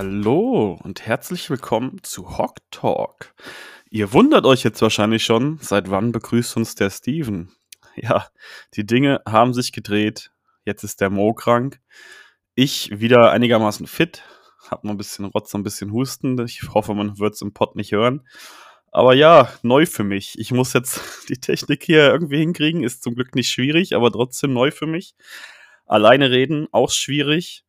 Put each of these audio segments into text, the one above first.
Hallo und herzlich willkommen zu Hawk Talk. Ihr wundert euch jetzt wahrscheinlich schon, seit wann begrüßt uns der Steven? Ja, die Dinge haben sich gedreht. Jetzt ist der Mo krank. Ich wieder einigermaßen fit. Hab noch ein bisschen Rotz, ein bisschen Husten. Ich hoffe, man wird es im Pod nicht hören. Aber ja, neu für mich. Ich muss jetzt die Technik hier irgendwie hinkriegen. Ist zum Glück nicht schwierig, aber trotzdem neu für mich. Alleine reden, auch schwierig.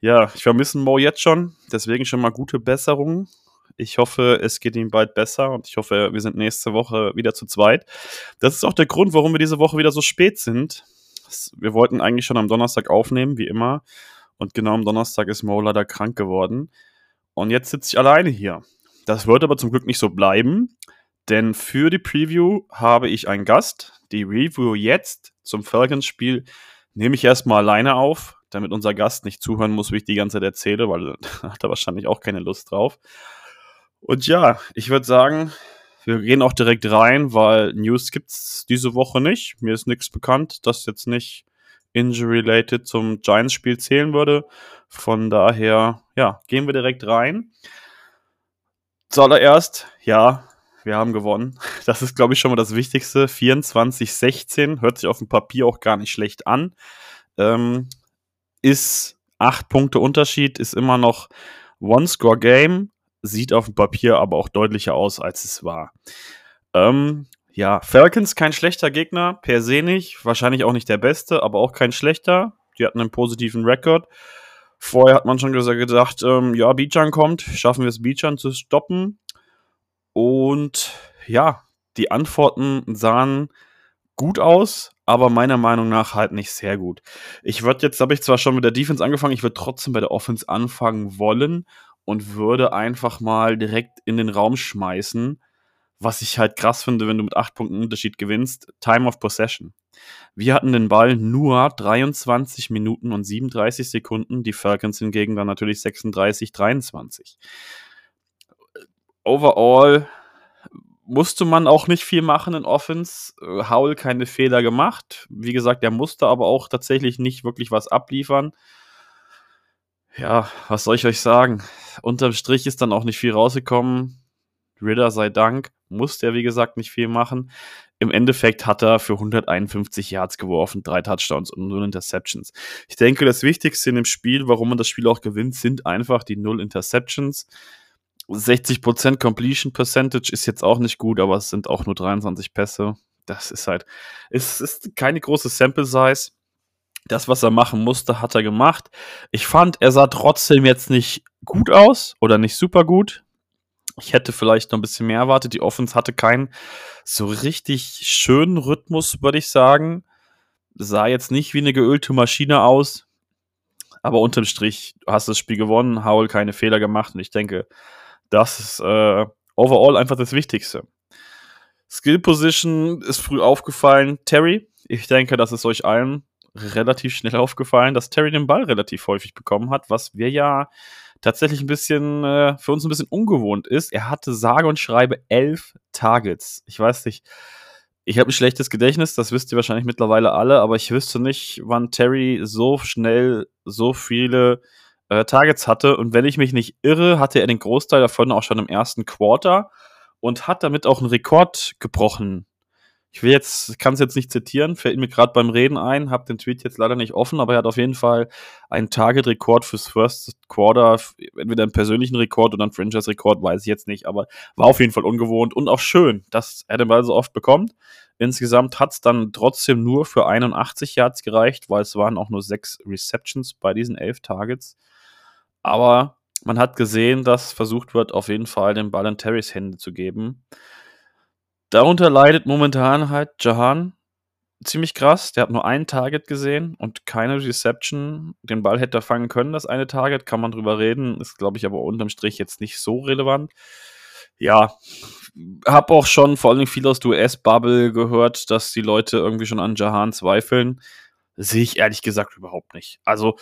Ja, ich vermisse Mo jetzt schon. Deswegen schon mal gute Besserung. Ich hoffe, es geht ihm bald besser und ich hoffe, wir sind nächste Woche wieder zu zweit. Das ist auch der Grund, warum wir diese Woche wieder so spät sind. Wir wollten eigentlich schon am Donnerstag aufnehmen, wie immer. Und genau am Donnerstag ist Mo leider krank geworden. Und jetzt sitze ich alleine hier. Das wird aber zum Glück nicht so bleiben, denn für die Preview habe ich einen Gast. Die Review jetzt zum Falcons-Spiel nehme ich erstmal alleine auf, damit unser Gast nicht zuhören muss, wie ich die ganze Zeit erzähle, weil da hat er wahrscheinlich auch keine Lust drauf. Und ja, ich würde sagen, wir gehen auch direkt rein, weil News gibt es diese Woche nicht. Mir ist nichts bekannt, das jetzt nicht injury-related zum Giants-Spiel zählen würde. Von daher, ja, gehen wir direkt rein. Zuallererst, ja, wir haben gewonnen. Das ist, glaube ich, schon mal das Wichtigste. 24-16, hört sich auf dem Papier auch gar nicht schlecht an. Ähm, ist acht Punkte Unterschied, ist immer noch One-Score-Game, sieht auf dem Papier aber auch deutlicher aus, als es war. Ähm, ja, Falcons kein schlechter Gegner, per se nicht, wahrscheinlich auch nicht der beste, aber auch kein schlechter. Die hatten einen positiven Rekord. Vorher hat man schon gesagt, ähm, ja, Bijan kommt, schaffen wir es, Bijan zu stoppen. Und ja, die Antworten sahen gut aus, aber meiner Meinung nach halt nicht sehr gut. Ich würde jetzt, habe ich zwar schon mit der Defense angefangen, ich würde trotzdem bei der Offense anfangen wollen und würde einfach mal direkt in den Raum schmeißen, was ich halt krass finde, wenn du mit 8 Punkten Unterschied gewinnst, Time of Possession. Wir hatten den Ball nur 23 Minuten und 37 Sekunden, die Falcons hingegen dann natürlich 36, 23. Overall musste man auch nicht viel machen in Offense. Howell keine Fehler gemacht. Wie gesagt, er musste aber auch tatsächlich nicht wirklich was abliefern. Ja, was soll ich euch sagen? Unterm Strich ist dann auch nicht viel rausgekommen. Ritter sei Dank, musste er wie gesagt nicht viel machen. Im Endeffekt hat er für 151 Yards geworfen, drei Touchdowns und null Interceptions. Ich denke, das Wichtigste in dem Spiel, warum man das Spiel auch gewinnt, sind einfach die null Interceptions. 60% Completion Percentage ist jetzt auch nicht gut, aber es sind auch nur 23 Pässe. Das ist halt, es ist keine große Sample Size. Das, was er machen musste, hat er gemacht. Ich fand, er sah trotzdem jetzt nicht gut aus oder nicht super gut. Ich hätte vielleicht noch ein bisschen mehr erwartet. Die Offense hatte keinen so richtig schönen Rhythmus, würde ich sagen. Sah jetzt nicht wie eine geölte Maschine aus. Aber unterm Strich, du hast das Spiel gewonnen, Howell keine Fehler gemacht und ich denke, das ist äh, overall einfach das Wichtigste. Skill Position ist früh aufgefallen. Terry, ich denke, das ist euch allen relativ schnell aufgefallen, dass Terry den Ball relativ häufig bekommen hat, was wir ja tatsächlich ein bisschen äh, für uns ein bisschen ungewohnt ist. Er hatte sage und schreibe elf Targets. Ich weiß nicht, ich habe ein schlechtes Gedächtnis, das wisst ihr wahrscheinlich mittlerweile alle, aber ich wüsste nicht, wann Terry so schnell so viele äh, Targets hatte. Und wenn ich mich nicht irre, hatte er den Großteil davon auch schon im ersten Quarter und hat damit auch einen Rekord gebrochen ich will jetzt, kann es jetzt nicht zitieren, fällt mir gerade beim Reden ein, habe den Tweet jetzt leider nicht offen, aber er hat auf jeden Fall einen Target-Rekord fürs First Quarter, entweder einen persönlichen Rekord oder einen Franchise-Rekord, weiß ich jetzt nicht, aber war auf jeden Fall ungewohnt und auch schön, dass er den Ball so oft bekommt. Insgesamt hat es dann trotzdem nur für 81 Yards gereicht, weil es waren auch nur sechs Receptions bei diesen elf Targets. Aber man hat gesehen, dass versucht wird, auf jeden Fall den Ball in Terrys Hände zu geben. Darunter leidet momentan halt Jahan ziemlich krass. Der hat nur ein Target gesehen und keine Reception. Den Ball hätte er fangen können, das eine Target, kann man drüber reden. Ist, glaube ich, aber unterm Strich jetzt nicht so relevant. Ja, habe auch schon vor allem viel aus der US-Bubble gehört, dass die Leute irgendwie schon an Jahan zweifeln. Sehe ich ehrlich gesagt überhaupt nicht. Also,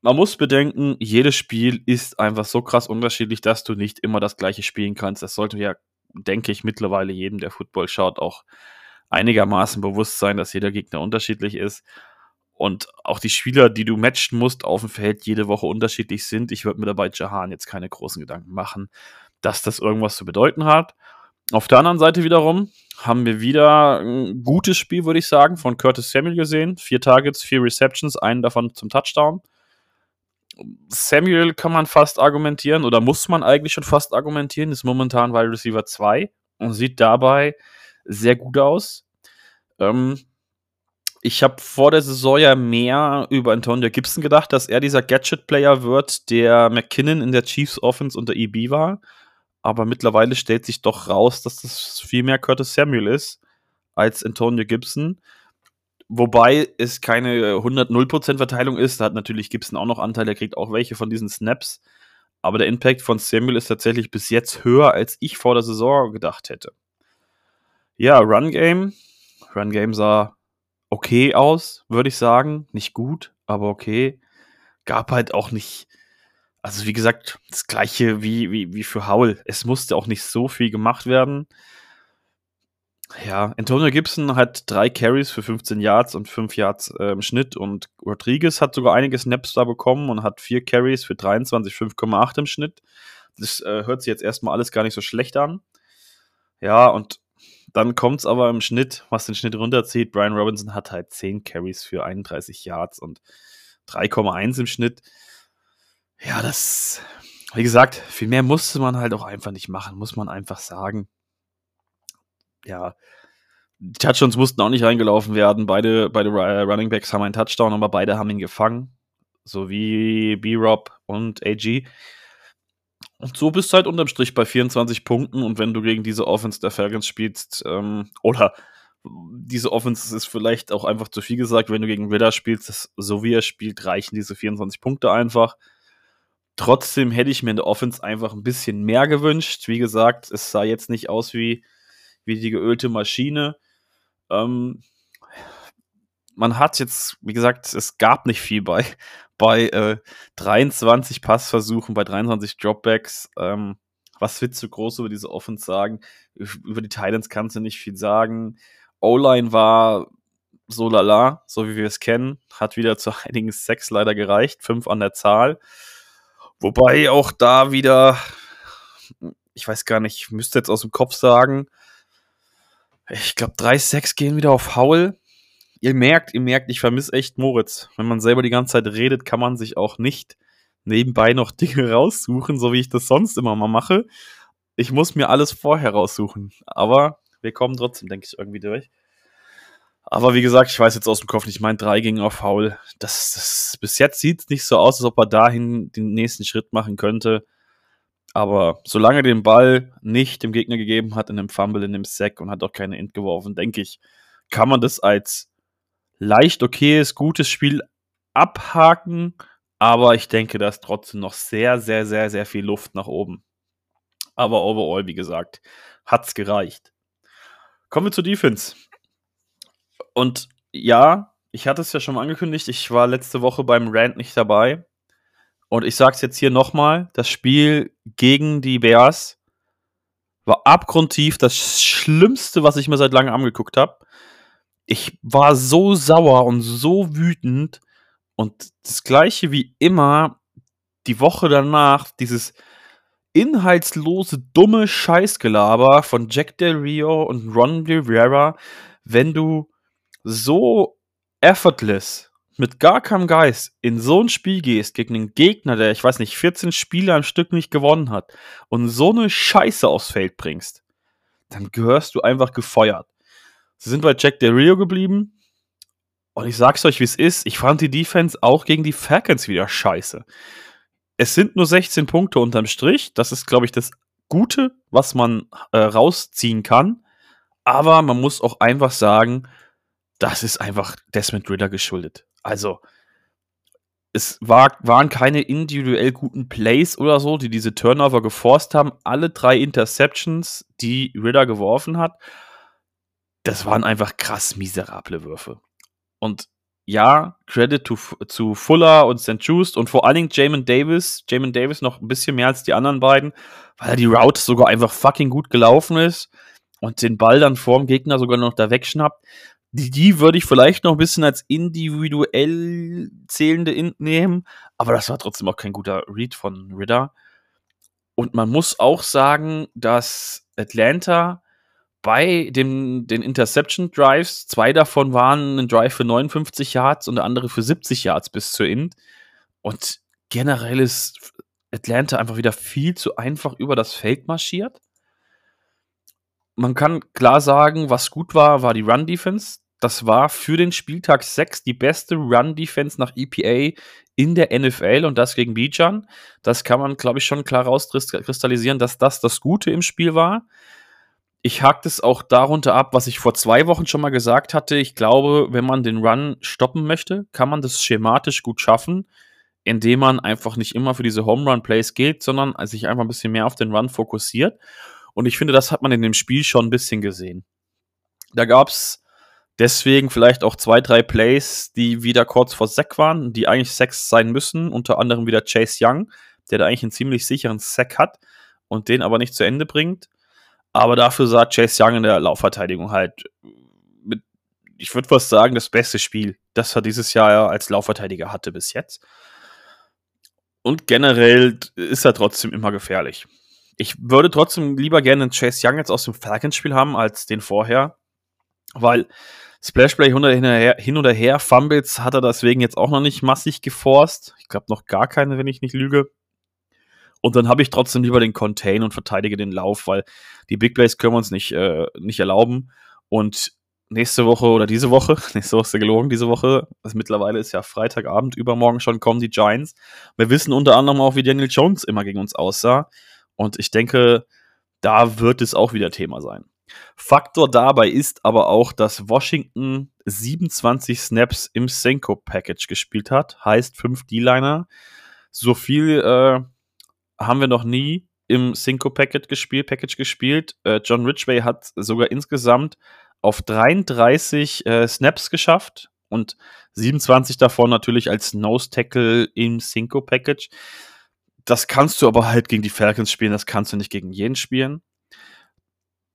man muss bedenken, jedes Spiel ist einfach so krass unterschiedlich, dass du nicht immer das gleiche spielen kannst. Das sollte ja denke ich, mittlerweile jedem, der Football schaut, auch einigermaßen bewusst sein, dass jeder Gegner unterschiedlich ist. und auch die Spieler, die du matchen musst auf dem Feld, jede Woche unterschiedlich sind. Ich würde mir dabei Jahan jetzt keine großen Gedanken machen, dass das irgendwas zu bedeuten hat. Auf der anderen Seite wiederum haben wir wieder ein gutes Spiel, würde ich sagen, von Curtis Samuel gesehen. Vier Targets, vier Receptions, einen davon zum Touchdown. Samuel kann man fast argumentieren oder muss man eigentlich schon fast argumentieren, ist momentan Wide Receiver 2 und sieht dabei sehr gut aus. Ähm, ich habe vor der Saison ja mehr über Antonio Gibson gedacht, dass er dieser Gadget-Player wird, der McKinnon in der Chiefs Offense unter EB war. Aber mittlerweile stellt sich doch raus, dass das viel mehr Curtis Samuel ist als Antonio Gibson. Wobei es keine 100-0% Verteilung ist. Da hat natürlich Gibson auch noch Anteil, er kriegt auch welche von diesen Snaps. Aber der Impact von Samuel ist tatsächlich bis jetzt höher, als ich vor der Saison gedacht hätte. Ja, Run Game. Run Game sah okay aus, würde ich sagen. Nicht gut, aber okay. Gab halt auch nicht, also wie gesagt, das gleiche wie, wie, wie für Howell. Es musste auch nicht so viel gemacht werden. Ja, Antonio Gibson hat drei Carries für 15 Yards und 5 Yards äh, im Schnitt und Rodriguez hat sogar einige Snaps da bekommen und hat vier Carries für 23, 5,8 im Schnitt. Das äh, hört sich jetzt erstmal alles gar nicht so schlecht an. Ja, und dann kommt es aber im Schnitt, was den Schnitt runterzieht. Brian Robinson hat halt 10 Carries für 31 Yards und 3,1 im Schnitt. Ja, das, wie gesagt, viel mehr musste man halt auch einfach nicht machen, muss man einfach sagen. Ja, die Touchdowns mussten auch nicht reingelaufen werden. Beide, beide Running Backs haben einen Touchdown, aber beide haben ihn gefangen. So wie B-Rob und AG. Und so bist du halt unterm Strich bei 24 Punkten und wenn du gegen diese Offense der Falcons spielst, ähm, oder diese Offense ist vielleicht auch einfach zu viel gesagt, wenn du gegen Ritter spielst, das, so wie er spielt, reichen diese 24 Punkte einfach. Trotzdem hätte ich mir in der Offense einfach ein bisschen mehr gewünscht. Wie gesagt, es sah jetzt nicht aus wie, wie die geölte Maschine. Ähm, man hat jetzt, wie gesagt, es gab nicht viel bei, bei äh, 23 Passversuchen, bei 23 Dropbacks. Ähm, was willst du groß über diese Offense sagen? Über die Titans kannst du nicht viel sagen. O-Line war so lala, so wie wir es kennen. Hat wieder zu einigen Sex leider gereicht. Fünf an der Zahl. Wobei auch da wieder, ich weiß gar nicht, ich müsste jetzt aus dem Kopf sagen, ich glaube, drei Sex gehen wieder auf Howl ihr merkt, ihr merkt, ich vermisse echt Moritz. Wenn man selber die ganze Zeit redet, kann man sich auch nicht nebenbei noch Dinge raussuchen, so wie ich das sonst immer mal mache. Ich muss mir alles vorher raussuchen. Aber wir kommen trotzdem, denke ich, irgendwie durch. Aber wie gesagt, ich weiß jetzt aus dem Kopf nicht, ich meine, drei gingen auf Foul. Das, das, bis jetzt sieht es nicht so aus, als ob er dahin den nächsten Schritt machen könnte. Aber solange er den Ball nicht dem Gegner gegeben hat, in dem Fumble, in dem Sack und hat auch keine Int geworfen, denke ich, kann man das als leicht okayes, gutes Spiel abhaken, aber ich denke, da ist trotzdem noch sehr, sehr, sehr, sehr viel Luft nach oben. Aber overall, wie gesagt, hat's gereicht. Kommen wir zur Defense. Und ja, ich hatte es ja schon mal angekündigt, ich war letzte Woche beim Rant nicht dabei. Und ich sag's jetzt hier nochmal: Das Spiel gegen die Bears war abgrundtief das Schlimmste, was ich mir seit langem angeguckt habe ich war so sauer und so wütend. Und das gleiche wie immer, die Woche danach, dieses inhaltslose, dumme Scheißgelaber von Jack Del Rio und Ron Rivera, wenn du so effortless, mit gar keinem Geist in so ein Spiel gehst gegen einen Gegner, der, ich weiß nicht, 14 Spiele am Stück nicht gewonnen hat und so eine Scheiße aufs Feld bringst, dann gehörst du einfach gefeuert. Sie sind bei Jack Del Rio geblieben. Und ich sag's euch, wie es ist. Ich fand die Defense auch gegen die Falcons wieder scheiße. Es sind nur 16 Punkte unterm Strich. Das ist, glaube ich, das Gute, was man äh, rausziehen kann. Aber man muss auch einfach sagen, das ist einfach Desmond Ritter geschuldet. Also, es war, waren keine individuell guten Plays oder so, die diese Turnover geforst haben. Alle drei Interceptions, die Ritter geworfen hat, das waren einfach krass miserable Würfe. Und ja, Credit to, zu Fuller und St. Just und vor allen Dingen Jamin Davis. Jamin Davis noch ein bisschen mehr als die anderen beiden, weil die Route sogar einfach fucking gut gelaufen ist und den Ball dann vorm Gegner sogar noch da wegschnappt. Die, die würde ich vielleicht noch ein bisschen als individuell zählende Int nehmen, aber das war trotzdem auch kein guter Read von Ridder. Und man muss auch sagen, dass Atlanta bei dem, den Interception Drives, zwei davon waren ein Drive für 59 Yards und der andere für 70 Yards bis zur Int. Und generell ist Atlanta einfach wieder viel zu einfach über das Feld marschiert. Man kann klar sagen, was gut war, war die Run-Defense. Das war für den Spieltag 6 die beste Run-Defense nach EPA in der NFL und das gegen Bijan. Das kann man, glaube ich, schon klar rauskristallisieren, dass das das Gute im Spiel war. Ich hake es auch darunter ab, was ich vor zwei Wochen schon mal gesagt hatte. Ich glaube, wenn man den Run stoppen möchte, kann man das schematisch gut schaffen, indem man einfach nicht immer für diese Home Run Plays geht, sondern sich einfach ein bisschen mehr auf den Run fokussiert. Und ich finde, das hat man in dem Spiel schon ein bisschen gesehen. Da gab es deswegen vielleicht auch zwei, drei Plays, die wieder kurz vor Sack waren, die eigentlich Sacks sein müssen. Unter anderem wieder Chase Young, der da eigentlich einen ziemlich sicheren Sack hat und den aber nicht zu Ende bringt. Aber dafür sah Chase Young in der Laufverteidigung halt mit, ich würde fast sagen, das beste Spiel, das er dieses Jahr als Laufverteidiger hatte bis jetzt. Und generell ist er trotzdem immer gefährlich. Ich würde trotzdem lieber gerne einen Chase Young jetzt aus dem Falcons-Spiel haben als den vorher, weil Splashplay hin oder her, Fumbles hat er deswegen jetzt auch noch nicht massig geforst. Ich glaube noch gar keine, wenn ich nicht lüge. Und dann habe ich trotzdem lieber den Contain und verteidige den Lauf, weil die Big Plays können wir uns nicht, äh, nicht erlauben. Und nächste Woche oder diese Woche, nächste Woche ist ja gelogen, diese Woche, also mittlerweile ist ja Freitagabend, übermorgen schon kommen die Giants. Wir wissen unter anderem auch, wie Daniel Jones immer gegen uns aussah. Und ich denke, da wird es auch wieder Thema sein. Faktor dabei ist aber auch, dass Washington 27 Snaps im Senko Package gespielt hat, heißt 5 D-Liner. So viel äh, haben wir noch nie im Cinco Package gespielt. Package gespielt. Äh, John Ridgway hat sogar insgesamt auf 33 äh, Snaps geschafft und 27 davon natürlich als Nose Tackle im Cinco Package. Das kannst du aber halt gegen die Falcons spielen, das kannst du nicht gegen jeden spielen.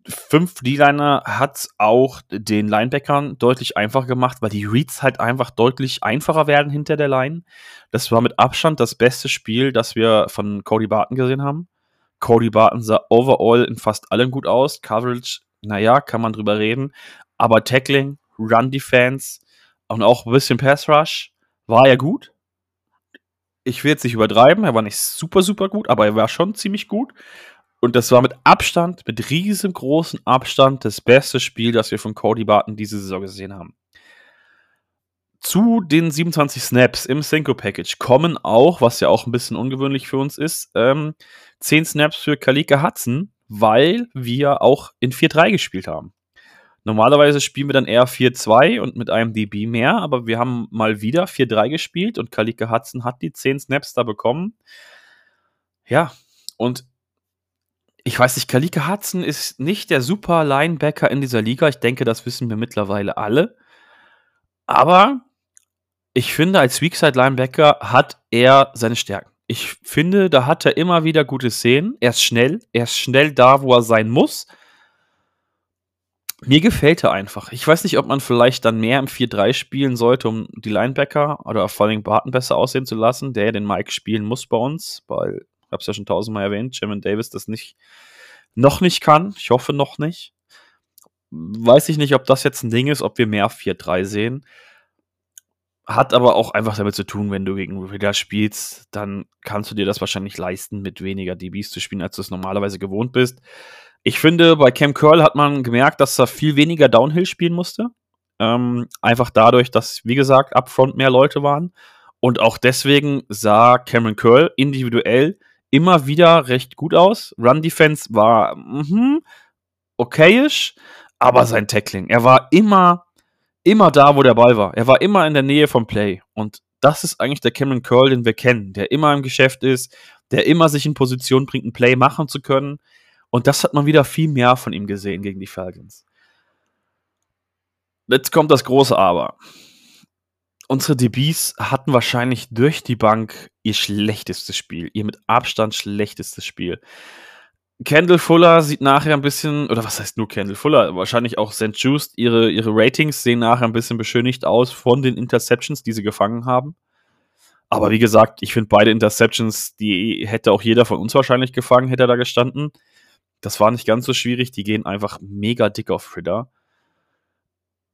Fünf D-Liner hat auch den Linebackern deutlich einfacher gemacht, weil die Reads halt einfach deutlich einfacher werden hinter der Line. Das war mit Abstand das beste Spiel, das wir von Cody Barton gesehen haben. Cody Barton sah overall in fast allem gut aus. Coverage, naja, kann man drüber reden. Aber Tackling, Run Defense und auch ein bisschen Pass Rush war ja gut. Ich will jetzt nicht übertreiben, er war nicht super, super gut, aber er war schon ziemlich gut. Und das war mit Abstand, mit riesengroßem Abstand, das beste Spiel, das wir von Cody Barton diese Saison gesehen haben. Zu den 27 Snaps im Cinco Package kommen auch, was ja auch ein bisschen ungewöhnlich für uns ist, ähm, 10 Snaps für Kalika Hudson, weil wir auch in 4-3 gespielt haben. Normalerweise spielen wir dann eher 4-2 und mit einem DB mehr, aber wir haben mal wieder 4-3 gespielt und Kalika Hudson hat die 10 Snaps da bekommen. Ja, und ich weiß nicht, Kalika Hudson ist nicht der super Linebacker in dieser Liga. Ich denke, das wissen wir mittlerweile alle. Aber ich finde, als Weakside Linebacker hat er seine Stärken. Ich finde, da hat er immer wieder gute Szenen. Er ist schnell. Er ist schnell da, wo er sein muss. Mir gefällt er einfach. Ich weiß nicht, ob man vielleicht dann mehr im 4-3 spielen sollte, um die Linebacker oder vor allem Barton besser aussehen zu lassen, der den Mike spielen muss bei uns, weil habe es ja schon tausendmal erwähnt, Jamin Davis das nicht, noch nicht kann. Ich hoffe noch nicht. Weiß ich nicht, ob das jetzt ein Ding ist, ob wir mehr 4-3 sehen. Hat aber auch einfach damit zu tun, wenn du gegen Ritter spielst, dann kannst du dir das wahrscheinlich leisten, mit weniger DBs zu spielen, als du es normalerweise gewohnt bist. Ich finde, bei Cam Curl hat man gemerkt, dass er viel weniger Downhill spielen musste. Ähm, einfach dadurch, dass, wie gesagt, upfront mehr Leute waren. Und auch deswegen sah Cameron Curl individuell immer wieder recht gut aus. Run Defense war mh, okayisch, aber sein Tackling, er war immer, immer da, wo der Ball war. Er war immer in der Nähe vom Play. Und das ist eigentlich der Cameron Curl, den wir kennen, der immer im Geschäft ist, der immer sich in Position bringt, ein Play machen zu können. Und das hat man wieder viel mehr von ihm gesehen gegen die Falcons. Jetzt kommt das große Aber unsere DBs hatten wahrscheinlich durch die Bank ihr schlechtestes Spiel, ihr mit Abstand schlechtestes Spiel. Kendall Fuller sieht nachher ein bisschen, oder was heißt nur Kendall Fuller? Wahrscheinlich auch St. Just, ihre, ihre Ratings sehen nachher ein bisschen beschönigt aus von den Interceptions, die sie gefangen haben. Aber wie gesagt, ich finde beide Interceptions, die hätte auch jeder von uns wahrscheinlich gefangen, hätte er da gestanden. Das war nicht ganz so schwierig, die gehen einfach mega dick auf Ritter.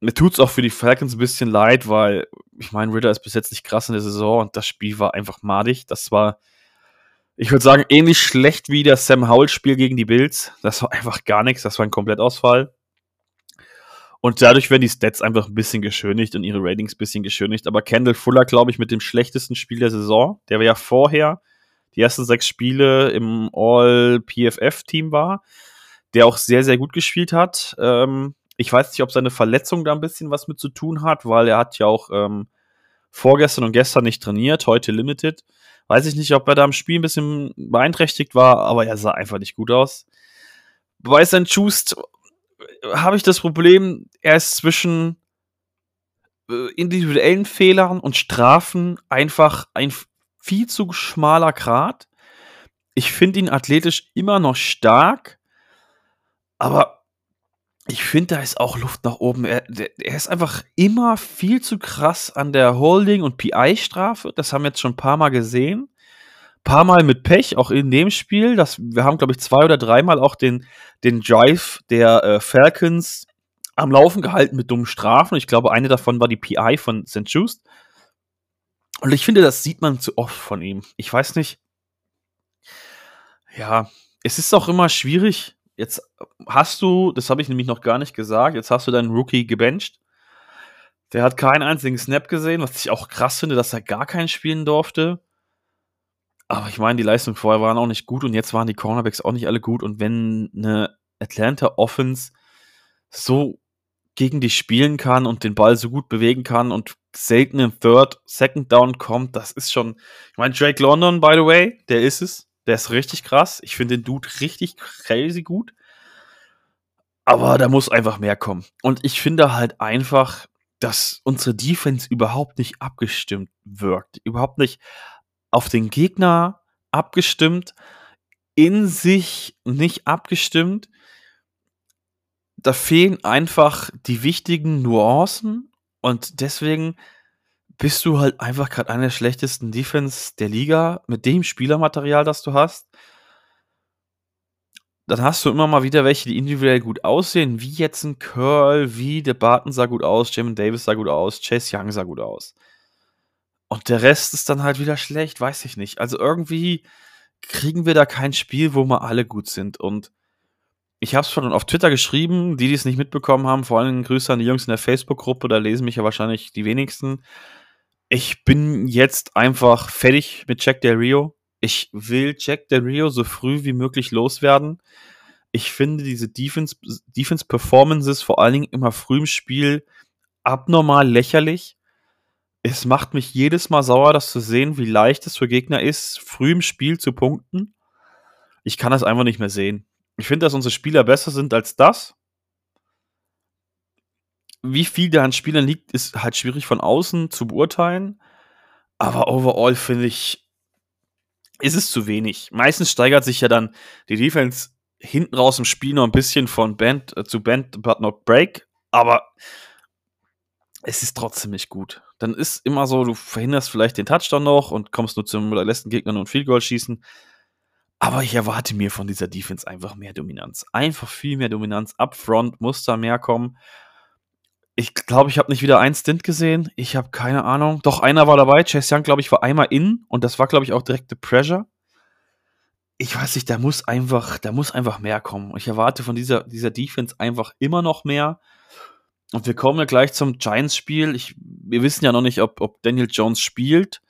Mir tut es auch für die Falcons ein bisschen leid, weil ich meine, Ritter ist bis jetzt nicht krass in der Saison und das Spiel war einfach madig. Das war ich würde sagen, ähnlich schlecht wie das Sam Howell-Spiel gegen die Bills. Das war einfach gar nichts, das war ein Komplettausfall. Und dadurch werden die Stats einfach ein bisschen geschönigt und ihre Ratings ein bisschen geschönigt. Aber Kendall Fuller, glaube ich, mit dem schlechtesten Spiel der Saison, der ja vorher die ersten sechs Spiele im All-PFF-Team war, der auch sehr, sehr gut gespielt hat. Ähm, ich weiß nicht, ob seine Verletzung da ein bisschen was mit zu tun hat, weil er hat ja auch ähm, vorgestern und gestern nicht trainiert, heute limited. Weiß ich nicht, ob er da im Spiel ein bisschen beeinträchtigt war, aber er sah einfach nicht gut aus. Bei St. Just habe ich das Problem, er ist zwischen äh, individuellen Fehlern und Strafen einfach ein viel zu schmaler Grat. Ich finde ihn athletisch immer noch stark, aber ich finde, da ist auch Luft nach oben. Er, er, ist einfach immer viel zu krass an der Holding- und PI-Strafe. Das haben wir jetzt schon ein paar Mal gesehen. Ein paar Mal mit Pech, auch in dem Spiel. Das, wir haben, glaube ich, zwei oder dreimal auch den, den Drive der äh, Falcons am Laufen gehalten mit dummen Strafen. Ich glaube, eine davon war die PI von St. Just. Und ich finde, das sieht man zu oft von ihm. Ich weiß nicht. Ja, es ist auch immer schwierig, Jetzt hast du, das habe ich nämlich noch gar nicht gesagt, jetzt hast du deinen Rookie gebencht. Der hat keinen einzigen Snap gesehen, was ich auch krass finde, dass er gar keinen spielen durfte. Aber ich meine, die Leistungen vorher waren auch nicht gut und jetzt waren die Cornerbacks auch nicht alle gut. Und wenn eine Atlanta Offense so gegen dich spielen kann und den Ball so gut bewegen kann und selten im Third, Second Down kommt, das ist schon. Ich meine, Drake London, by the way, der ist es. Der ist richtig krass. Ich finde den Dude richtig crazy gut. Aber da muss einfach mehr kommen. Und ich finde halt einfach, dass unsere Defense überhaupt nicht abgestimmt wirkt. Überhaupt nicht auf den Gegner abgestimmt, in sich nicht abgestimmt. Da fehlen einfach die wichtigen Nuancen und deswegen bist du halt einfach gerade einer der schlechtesten Defense der Liga mit dem Spielermaterial, das du hast. Dann hast du immer mal wieder welche, die individuell gut aussehen, wie jetzt ein Curl, wie der Barton sah gut aus, Jamin Davis sah gut aus, Chase Young sah gut aus. Und der Rest ist dann halt wieder schlecht, weiß ich nicht. Also irgendwie kriegen wir da kein Spiel, wo mal alle gut sind. Und ich habe es schon auf Twitter geschrieben, die, die es nicht mitbekommen haben, vor allem Grüße an die Jungs in der Facebook-Gruppe, da lesen mich ja wahrscheinlich die wenigsten. Ich bin jetzt einfach fertig mit Jack Del Rio. Ich will Jack Del Rio so früh wie möglich loswerden. Ich finde diese Defense, Defense vor allen Dingen immer früh im Spiel abnormal lächerlich. Es macht mich jedes Mal sauer, das zu sehen, wie leicht es für Gegner ist, früh im Spiel zu punkten. Ich kann das einfach nicht mehr sehen. Ich finde, dass unsere Spieler besser sind als das wie viel da an Spielern liegt, ist halt schwierig von außen zu beurteilen. Aber overall finde ich, ist es zu wenig. Meistens steigert sich ja dann die Defense hinten raus im Spiel noch ein bisschen von Band äh, zu Band, but not break. Aber es ist trotzdem nicht gut. Dann ist immer so, du verhinderst vielleicht den Touchdown noch und kommst nur zum letzten Gegner und Field Goal schießen. Aber ich erwarte mir von dieser Defense einfach mehr Dominanz. Einfach viel mehr Dominanz. Upfront muss da mehr kommen. Ich glaube, ich habe nicht wieder einen Stint gesehen. Ich habe keine Ahnung. Doch einer war dabei. Chase Young, glaube ich, war einmal in und das war, glaube ich, auch direkte Pressure. Ich weiß nicht, da muss einfach, da muss einfach mehr kommen. Ich erwarte von dieser, dieser Defense einfach immer noch mehr. Und wir kommen ja gleich zum Giants-Spiel. Wir wissen ja noch nicht, ob, ob Daniel Jones spielt.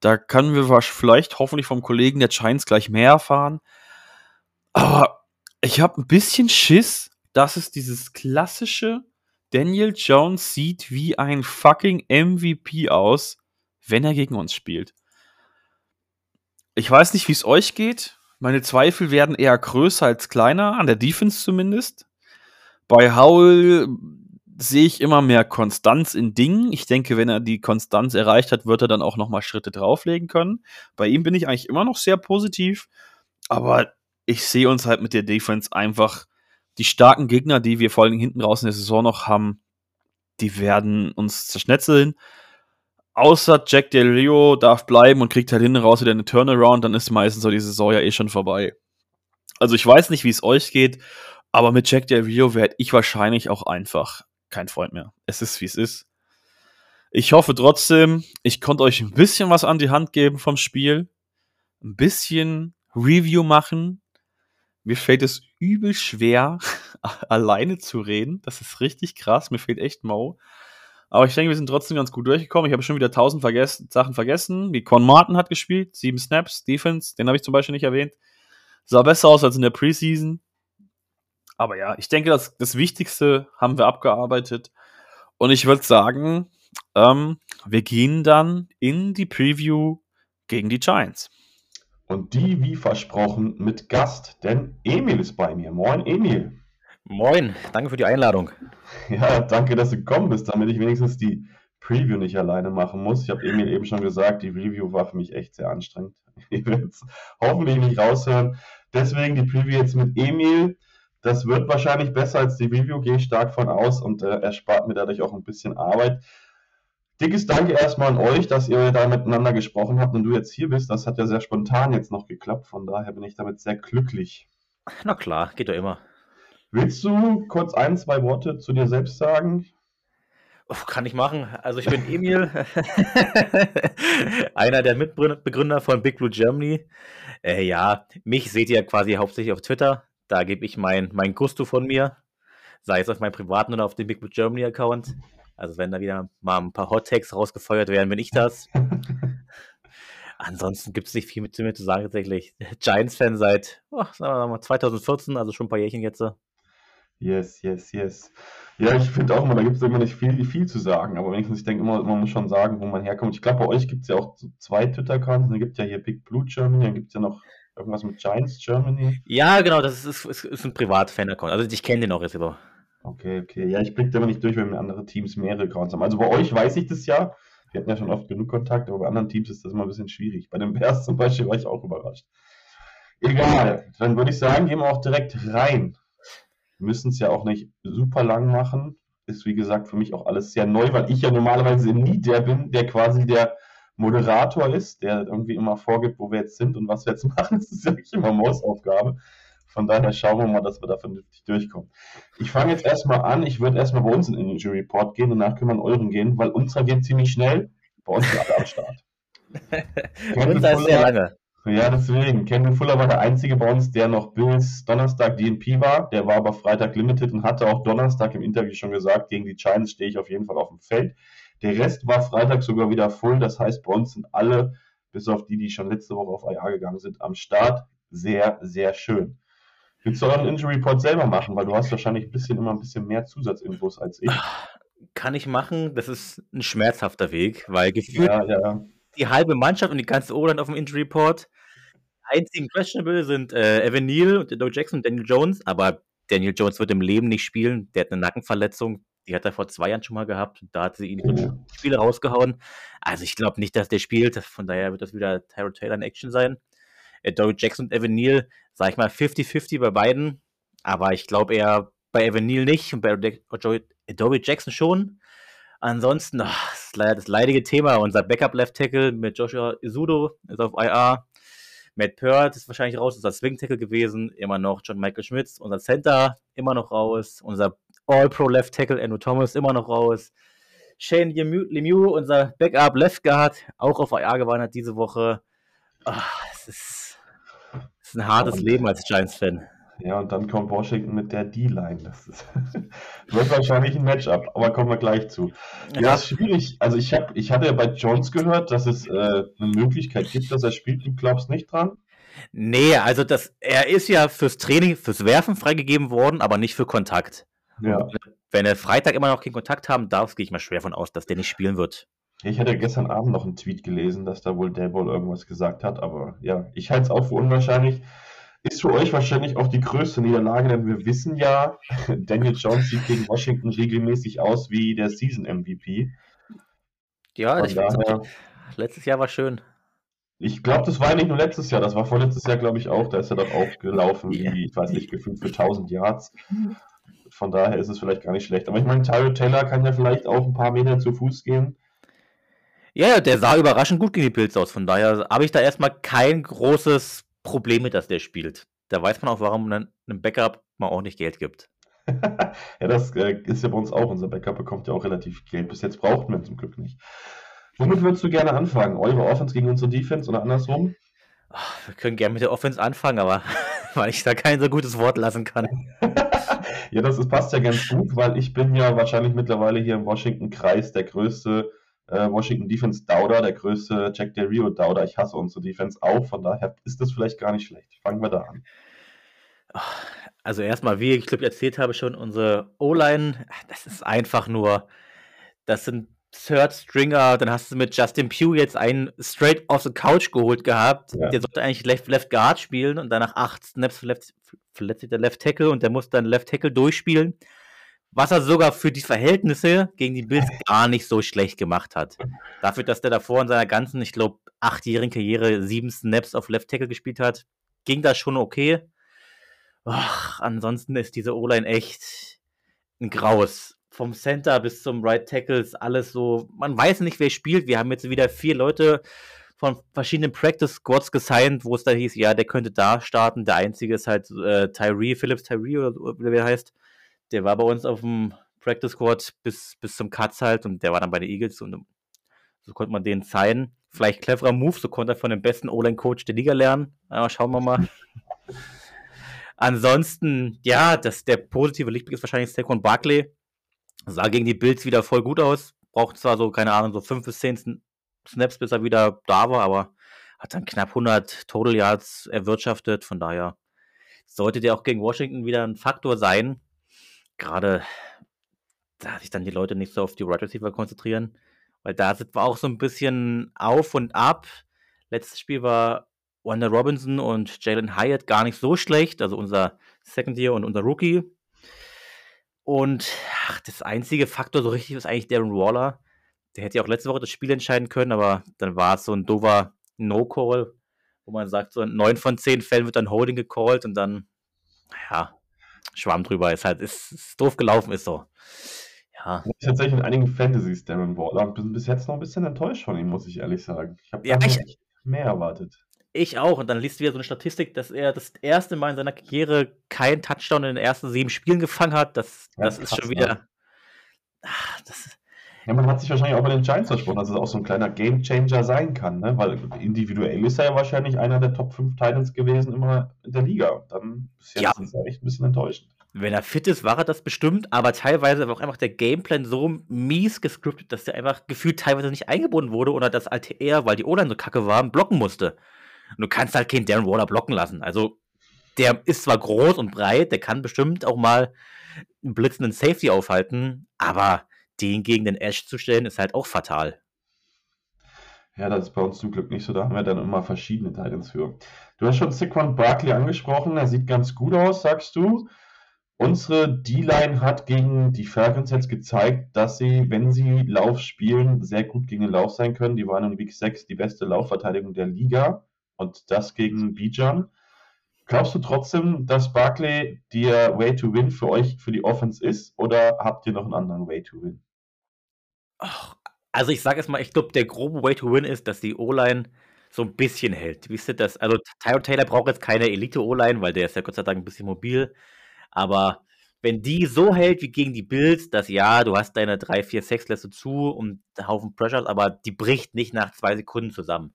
Da können wir vielleicht hoffentlich vom Kollegen der Giants gleich mehr erfahren. Aber ich habe ein bisschen Schiss, dass es dieses klassische Daniel Jones sieht wie ein fucking MVP aus, wenn er gegen uns spielt. Ich weiß nicht, wie es euch geht. Meine Zweifel werden eher größer als kleiner, an der Defense zumindest. Bei Howell sehe ich immer mehr Konstanz in Dingen. Ich denke, wenn er die Konstanz erreicht hat, wird er dann auch noch mal Schritte drauflegen können. Bei ihm bin ich eigentlich immer noch sehr positiv, aber ich sehe uns halt mit der Defense einfach die starken Gegner, die wir vor allem hinten raus in der Saison noch haben, die werden uns zerschnetzeln. Außer Jack Del Rio darf bleiben und kriegt halt hinten raus wieder eine Turnaround, dann ist meistens so die Saison ja eh schon vorbei. Also ich weiß nicht, wie es euch geht, aber mit Jack Del Rio werde ich wahrscheinlich auch einfach kein Freund mehr. Es ist, wie es ist. Ich hoffe trotzdem, ich konnte euch ein bisschen was an die Hand geben vom Spiel. Ein bisschen Review machen. Mir fällt es übel schwer, alleine zu reden. Das ist richtig krass. Mir fehlt echt Mo. Aber ich denke, wir sind trotzdem ganz gut durchgekommen. Ich habe schon wieder tausend vergessen, Sachen vergessen. Wie Con Martin hat gespielt, sieben Snaps, Defense, den habe ich zum Beispiel nicht erwähnt. Sah besser aus als in der Preseason. Aber ja, ich denke, das, das Wichtigste haben wir abgearbeitet. Und ich würde sagen, ähm, wir gehen dann in die Preview gegen die Giants. Und die, wie versprochen, mit Gast, denn Emil ist bei mir. Moin, Emil. Moin, danke für die Einladung. Ja, danke, dass du gekommen bist, damit ich wenigstens die Preview nicht alleine machen muss. Ich habe Emil eben schon gesagt, die Review war für mich echt sehr anstrengend. Ihr werdet es hoffentlich nicht raushören. Deswegen die Preview jetzt mit Emil. Das wird wahrscheinlich besser als die Review, gehe ich stark von aus und äh, erspart mir dadurch auch ein bisschen Arbeit. Dickes Danke erstmal an euch, dass ihr da miteinander gesprochen habt und du jetzt hier bist. Das hat ja sehr spontan jetzt noch geklappt, von daher bin ich damit sehr glücklich. Na klar, geht doch immer. Willst du kurz ein, zwei Worte zu dir selbst sagen? Oh, kann ich machen. Also ich bin Emil, einer der Mitbegründer von Big Blue Germany. Äh, ja, mich seht ihr quasi hauptsächlich auf Twitter. Da gebe ich mein, mein Gusto von mir, sei es auf meinem privaten oder auf dem Big Blue Germany Account. Also wenn da wieder mal ein paar Hot Takes rausgefeuert werden, bin ich das. Ansonsten gibt es nicht viel mit zu mir zu sagen tatsächlich. Giants-Fan seit oh, sagen wir mal 2014, also schon ein paar Jährchen jetzt. Yes, yes, yes. Ja, ich finde auch immer, da gibt es immer nicht viel, viel zu sagen, aber wenigstens, ich denke immer, man muss schon sagen, wo man herkommt. Ich glaube, bei euch gibt es ja auch so zwei Twitter-Accounts. Es gibt ja hier Big Blue Germany, dann gibt es ja noch irgendwas mit Giants Germany. Ja, genau, das ist, ist, ist ein Privat-Fan-Account. Also ich kenne den auch jetzt aber. Okay, okay. Ja, ich blicke da immer nicht durch, wenn andere Teams mehrere Accounts haben. Also bei euch weiß ich das ja. Wir hatten ja schon oft genug Kontakt, aber bei anderen Teams ist das immer ein bisschen schwierig. Bei den Bears zum Beispiel war ich auch überrascht. Egal, dann würde ich sagen, gehen wir auch direkt rein. Wir müssen es ja auch nicht super lang machen. Ist wie gesagt für mich auch alles sehr neu, weil ich ja normalerweise nie der bin, der quasi der Moderator ist, der irgendwie immer vorgibt, wo wir jetzt sind und was wir jetzt machen. Das ist ja wirklich immer Mausaufgabe. Von daher schauen wir mal, dass wir da vernünftig durchkommen. Ich fange jetzt erstmal an. Ich würde erstmal bei uns in den Injury Report gehen, danach können wir in euren gehen, weil unser geht ziemlich schnell. Bei uns sind alle am Start. unser ist sehr lange. Ja, deswegen. Kevin Fuller war der Einzige bei uns, der noch bis Donnerstag DNP war. Der war aber Freitag Limited und hatte auch Donnerstag im Interview schon gesagt, gegen die Giants stehe ich auf jeden Fall auf dem Feld. Der Rest war Freitag sogar wieder voll. Das heißt, bei uns sind alle, bis auf die, die schon letzte Woche auf IA gegangen sind, am Start. Sehr, sehr schön. Willst du euren Injury Report selber machen? Weil du hast wahrscheinlich ein bisschen immer ein bisschen mehr Zusatzinfos als ich. Kann ich machen. Das ist ein schmerzhafter Weg, weil gefühlt ja, ja. die halbe Mannschaft und die ganze O-Line auf dem Injury Report. Einzigen Questionable sind äh, Evan Neal und Doe Jackson und Daniel Jones, aber Daniel Jones wird im Leben nicht spielen. Der hat eine Nackenverletzung. Die hat er vor zwei Jahren schon mal gehabt. Da hat sie ihn die Spiele rausgehauen. Also ich glaube nicht, dass der spielt. Von daher wird das wieder Tyrod Taylor in Action sein. Äh, Dory Jackson und Evan Neal, sag ich mal, 50-50 bei beiden. Aber ich glaube eher bei Evan Neal nicht und bei Dory Jackson schon. Ansonsten, ach, das ist leider das leidige Thema. Unser Backup Left Tackle mit Joshua Isudo ist auf IR. Matt Peart ist wahrscheinlich raus, unser Swing Tackle gewesen. Immer noch John Michael Schmitz, unser Center immer noch raus. Unser All-Pro Left Tackle Andrew Thomas immer noch raus. Shane Lemieux, unser Backup Left Guard, auch auf IR gewandert diese Woche. Ach, es ist ist ein hartes und, Leben als Giants-Fan. Ja, und dann kommt Washington mit der D-Line. Das ist, wird wahrscheinlich ein Matchup, aber kommen wir gleich zu. Ja, ja ist schwierig. Also ich, hab, ich hatte ja bei Jones gehört, dass es äh, eine Möglichkeit gibt, dass er spielt. Du glaubst nicht dran? Nee, also das, er ist ja fürs Training, fürs Werfen freigegeben worden, aber nicht für Kontakt. Ja. wenn er Freitag immer noch keinen Kontakt haben darf, gehe ich mal schwer von aus, dass der nicht spielen wird. Ich hatte gestern Abend noch einen Tweet gelesen, dass da wohl der wohl irgendwas gesagt hat, aber ja, ich halte es auch für unwahrscheinlich. Ist für euch wahrscheinlich auch die größte Niederlage, denn wir wissen ja, Daniel Jones sieht gegen Washington regelmäßig aus wie der Season MVP. Ja, ich daher, letztes Jahr war schön. Ich glaube, das war ja nicht nur letztes Jahr, das war vorletztes Jahr, glaube ich, auch. Da ist er doch auch gelaufen, yeah. wie, ich weiß nicht, gefühlt für 1000 Yards. Von daher ist es vielleicht gar nicht schlecht. Aber ich meine, Tyrell Taylor kann ja vielleicht auch ein paar Meter zu Fuß gehen. Ja, der sah überraschend gut gegen die Bills aus. Von daher habe ich da erstmal kein großes Problem mit, dass der spielt. Da weiß man auch, warum man einem Backup mal auch nicht Geld gibt. ja, das äh, ist ja bei uns auch. Unser Backup bekommt ja auch relativ Geld. Bis jetzt braucht man zum Glück nicht. Womit würdest du gerne anfangen? Eure Offense gegen unsere Defense oder andersrum? Ach, wir können gerne mit der Offense anfangen, aber weil ich da kein so gutes Wort lassen kann. ja, das ist, passt ja ganz gut, weil ich bin ja wahrscheinlich mittlerweile hier im Washington-Kreis der größte äh, Washington Defense Dauder, der größte Jack Del Rio Dauder. Ich hasse unsere Defense auch, von daher ist das vielleicht gar nicht schlecht. Fangen wir da an. Also erstmal, wie ich glaube, erzählt habe schon, unsere O-Line, das ist einfach nur, das sind Third Stringer, dann hast du mit Justin Pugh jetzt einen straight off the couch geholt gehabt. Ja. Der sollte eigentlich Left, Left Guard spielen und danach acht Snaps verletzt, verletzt sich der Left Tackle und der muss dann Left Tackle durchspielen. Was er sogar für die Verhältnisse gegen die Bills gar nicht so schlecht gemacht hat. Dafür, dass der davor in seiner ganzen, ich glaube, achtjährigen Karriere sieben Snaps auf Left Tackle gespielt hat, ging das schon okay. Ach, ansonsten ist diese O-Line echt ein Graus vom Center bis zum Right Tackle ist alles so, man weiß nicht, wer spielt. Wir haben jetzt wieder vier Leute von verschiedenen Practice Squads gesigned, wo es da hieß, ja, der könnte da starten. Der einzige ist halt äh, Tyree, Phillips Tyree oder wie der heißt. Der war bei uns auf dem Practice Squad bis, bis zum Cuts halt und der war dann bei den Eagles und so konnte man den zeigen. Vielleicht cleverer Move, so konnte er von dem besten O-Line-Coach der Liga lernen. Aber schauen wir mal. Ansonsten, ja, das, der positive Lichtblick ist wahrscheinlich Saquon Barkley. Sah gegen die Bills wieder voll gut aus. Braucht zwar so, keine Ahnung, so fünf bis zehn Snaps, bis er wieder da war, aber hat dann knapp 100 Total Yards erwirtschaftet. Von daher sollte der auch gegen Washington wieder ein Faktor sein. Gerade da sich dann die Leute nicht so auf die Right Receiver konzentrieren, weil da sind wir auch so ein bisschen auf und ab. Letztes Spiel war Wanda Robinson und Jalen Hyatt gar nicht so schlecht, also unser Second Year und unser Rookie. Und ach, das einzige Faktor so richtig ist eigentlich Darren Waller. Der hätte ja auch letzte Woche das Spiel entscheiden können, aber dann war es so ein doofer No-Call, wo man sagt, so in neun von zehn Fällen wird dann Holding gecallt und dann, ja, Schwamm drüber. Ist halt, ist, ist doof gelaufen, ist so. Ja. Ich tatsächlich in einigen Fantasies Darren Waller und bin bis jetzt noch ein bisschen enttäuscht von ihm, muss ich ehrlich sagen. Ich habe ja, mehr erwartet. Ich auch. Und dann liest du wieder so eine Statistik, dass er das erste Mal in seiner Karriere keinen Touchdown in den ersten sieben Spielen gefangen hat. Das, ja, das ist schon wieder. Ne? Ach, das, ja, man hat sich wahrscheinlich auch bei den Giants versprochen, dass es auch so ein kleiner Gamechanger sein kann, ne? weil individuell ist er ja wahrscheinlich einer der Top 5 Titans gewesen immer in der Liga. Dann ist ja, das echt ein bisschen enttäuschend. Wenn er fit ist, war er das bestimmt, aber teilweise war auch einfach der Gameplan so mies gescriptet, dass er einfach gefühlt teilweise nicht eingebunden wurde oder dass alte er, weil die O-Line so kacke war, blocken musste. Und du kannst halt keinen Darren Waller blocken lassen. Also, der ist zwar groß und breit, der kann bestimmt auch mal einen blitzenden Safety aufhalten, aber den gegen den Ash zu stellen, ist halt auch fatal. Ja, das ist bei uns zum Glück nicht so. Da haben wir dann immer verschiedene Titans für. Du hast schon Saquon Barkley angesprochen. Er sieht ganz gut aus, sagst du. Unsere D-Line hat gegen die Falcons jetzt gezeigt, dass sie, wenn sie Lauf spielen, sehr gut gegen den Lauf sein können. Die waren in Week 6 die beste Laufverteidigung der Liga und das gegen Bijan. Glaubst du trotzdem, dass Barkley der Way to Win für euch, für die Offense ist oder habt ihr noch einen anderen Way to Win? Also ich sage es mal, ich glaube, der grobe Way to Win ist, dass die O-Line so ein bisschen hält. Wisst ihr das? Also Tyro Taylor braucht jetzt keine Elite-O-Line, weil der ist ja Gott sei Dank ein bisschen mobil. Aber wenn die so hält wie gegen die Bills, dass ja, du hast deine 3, 4, 6 lässt du zu und einen Haufen Pressures, aber die bricht nicht nach zwei Sekunden zusammen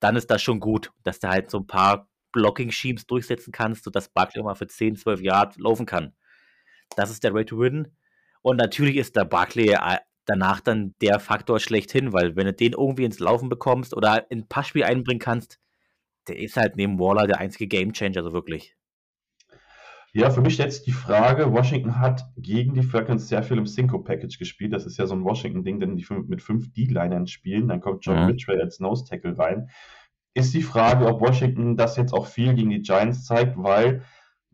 dann ist das schon gut, dass du halt so ein paar Blocking-Schemes durchsetzen kannst, sodass Barkley mal für 10, 12 Yard laufen kann. Das ist der Way to Win. Und natürlich ist der Barkley äh, danach dann der Faktor schlechthin, weil wenn du den irgendwie ins Laufen bekommst oder in ein Passspiel einbringen kannst, der ist halt neben Waller der einzige Gamechanger, so wirklich. Ja, für mich jetzt die Frage, Washington hat gegen die Falcons sehr viel im Synco-Package gespielt. Das ist ja so ein Washington-Ding, denn die mit fünf D-Linern spielen, dann kommt John mhm. Ridgway als Nose-Tackle rein. Ist die Frage, ob Washington das jetzt auch viel gegen die Giants zeigt, weil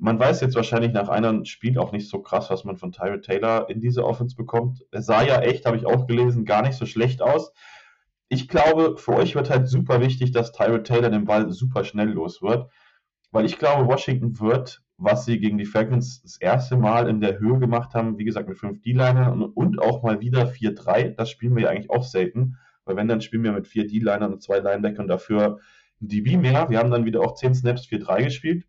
man weiß jetzt wahrscheinlich nach einem Spiel auch nicht so krass, was man von Tyrod Taylor in diese Offense bekommt. Er sah ja echt, habe ich auch gelesen, gar nicht so schlecht aus ich glaube, für euch wird halt super wichtig, dass Tyrod Taylor den Ball super schnell los wird, weil ich glaube, Washington wird, was sie gegen die Falcons das erste Mal in der Höhe gemacht haben, wie gesagt mit 5 D-Linern und, und, auch mal wieder 4-3, das spielen wir ja eigentlich auch selten, weil wenn, dann spielen wir mit 4 D-Linern und 2 Linebackern dafür ein DB mehr. Wir haben dann wieder auch 10 Snaps 4-3 gespielt.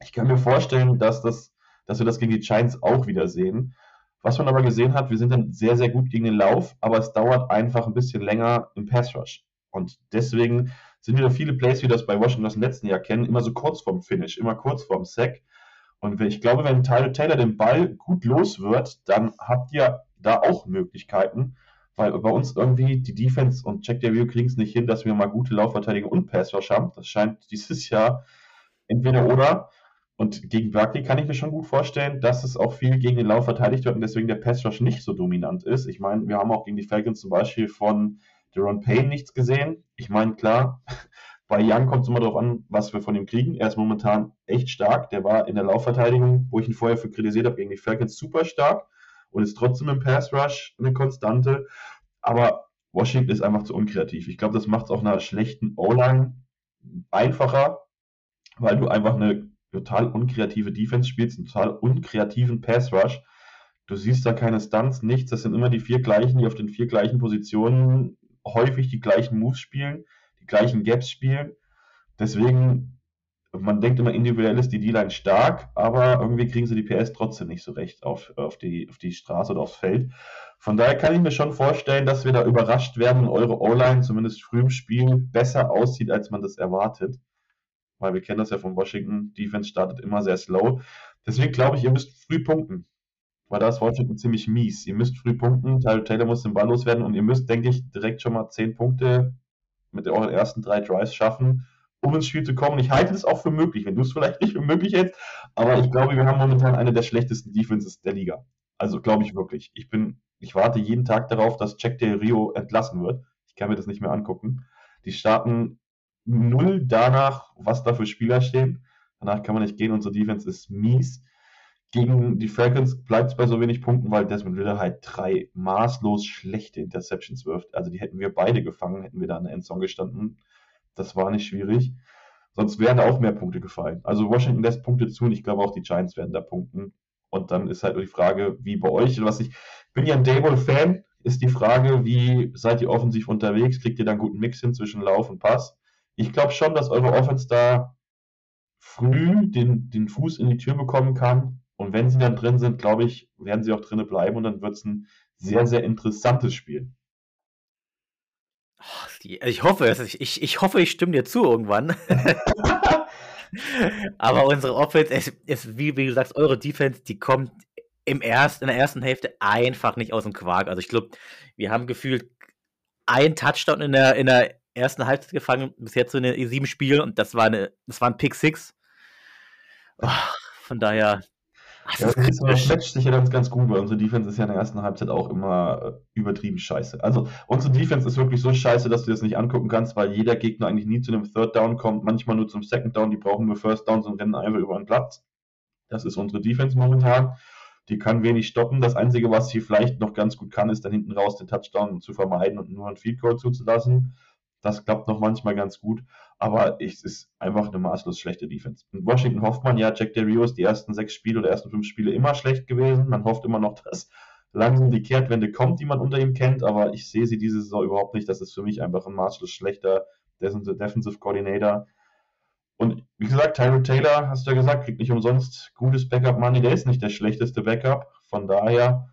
Ich kann mir vorstellen, dass, das, dass wir das gegen die Giants auch wieder sehen. Was man aber gesehen hat, wir sind dann sehr, sehr gut gegen den Lauf, aber es dauert einfach ein bisschen länger im Pass Rush. Und deswegen sind wieder viele Plays, wie das bei Washington das im letzten Jahr kennen, immer so kurz vorm Finish, immer kurz vorm Sack. Und ich glaube, wenn Tyler Taylor den Ball gut los wird, dann habt ihr da auch Möglichkeiten, weil bei uns irgendwie die Defense und Check der View kriegen es nicht hin, dass wir mal gute Laufverteidigung und Pass Rush haben. Das scheint dieses Jahr entweder oder. Und gegen Berkeley kann ich mir schon gut vorstellen, dass es auch viel gegen den Lauf verteidigt wird und deswegen der Pass Rush nicht so dominant ist. Ich meine, wir haben auch gegen die Falcons zum Beispiel von Deron Payne nichts gesehen. Ich meine, klar, bei Young kommt es immer darauf an, was wir von ihm kriegen. Er ist momentan echt stark. Der war in der Laufverteidigung, wo ich ihn vorher für kritisiert habe, gegen die Falcons super stark und ist trotzdem im Pass Rush eine Konstante. Aber Washington ist einfach zu unkreativ. Ich glaube, das macht es auch einer schlechten O-Line einfacher, weil du einfach eine total unkreative Defense spielst, einen total unkreativen Pass Rush. Du siehst da keine Stunts, nichts. Das sind immer die vier gleichen, die auf den vier gleichen Positionen häufig die gleichen Moves spielen, die gleichen Gaps spielen. Deswegen, man denkt immer, individuell ist die D-Line stark, aber irgendwie kriegen sie die PS trotzdem nicht so recht auf, auf, die, auf die Straße oder aufs Feld. Von daher kann ich mir schon vorstellen, dass wir da überrascht werden und eure O-Line zumindest früh im Spiel besser aussieht, als man das erwartet weil wir kennen das ja von Washington, Defense startet immer sehr slow. Deswegen glaube ich, ihr müsst früh punkten, weil da ist Washington ziemlich mies. Ihr müsst früh punkten, Tyler Taylor muss den Ball loswerden und ihr müsst, denke ich, direkt schon mal 10 Punkte mit euren ersten drei Drives schaffen, um ins Spiel zu kommen. Ich halte das auch für möglich, wenn du es vielleicht nicht für möglich hältst, aber ich glaube, wir haben momentan eine der schlechtesten Defenses der Liga. Also glaube ich wirklich. Ich bin, ich warte jeden Tag darauf, dass Jack Del Rio entlassen wird. Ich kann mir das nicht mehr angucken. Die starten null danach, was da für Spieler stehen. Danach kann man nicht gehen. Unsere Defense ist mies. Gegen die Falcons bleibt es bei so wenig Punkten, weil Desmond Ritter halt drei maßlos schlechte Interceptions wirft. Also die hätten wir beide gefangen, hätten wir da in der Endzone gestanden. Das war nicht schwierig. Sonst wären da auch mehr Punkte gefallen. Also Washington lässt Punkte zu und ich glaube auch die Giants werden da punkten. Und dann ist halt die Frage, wie bei euch. Was ich bin ja ein Dable-Fan, ist die Frage, wie seid ihr offensiv unterwegs? Kriegt ihr da einen guten Mix hin zwischen Lauf und Pass? Ich glaube schon, dass eure Offense da früh den, den Fuß in die Tür bekommen kann. Und wenn sie dann drin sind, glaube ich, werden sie auch drinnen bleiben und dann wird es ein sehr, sehr interessantes Spiel. Ich hoffe, ich, ich hoffe, ich stimme dir zu irgendwann. Aber unsere Offense ist, ist, wie, wie du sagst, eure Defense, die kommt im erst, in der ersten Hälfte einfach nicht aus dem Quark. Also ich glaube, wir haben gefühlt ein Touchdown in der, in der ersten Halbzeit gefangen, bis jetzt so eine sieben Spiele und das war eine, das war ein Pick Six. Oh, von daher. Ach, das, das, das matcht sich ja ganz, ganz gut, weil unsere Defense ist ja in der ersten Halbzeit auch immer äh, übertrieben scheiße. Also unsere Defense ist wirklich so scheiße, dass du das nicht angucken kannst, weil jeder Gegner eigentlich nie zu einem Third Down kommt, manchmal nur zum Second Down, die brauchen nur First Downs und rennen einfach über den Platz. Das ist unsere Defense momentan. Die kann wenig stoppen. Das Einzige, was sie vielleicht noch ganz gut kann, ist dann hinten raus den Touchdown zu vermeiden und nur ein Field Goal zuzulassen. Das klappt noch manchmal ganz gut, aber es ist einfach eine maßlos schlechte Defense. In Washington hofft man ja, Jack Del Rio ist die ersten sechs Spiele oder ersten fünf Spiele immer schlecht gewesen. Man hofft immer noch, dass langsam die Kehrtwende kommt, die man unter ihm kennt, aber ich sehe sie diese Saison überhaupt nicht. Das ist für mich einfach ein maßlos schlechter Defensive Coordinator. Und wie gesagt, Tyrod Taylor, hast du ja gesagt, kriegt nicht umsonst gutes Backup Money. Der ist nicht der schlechteste Backup. Von daher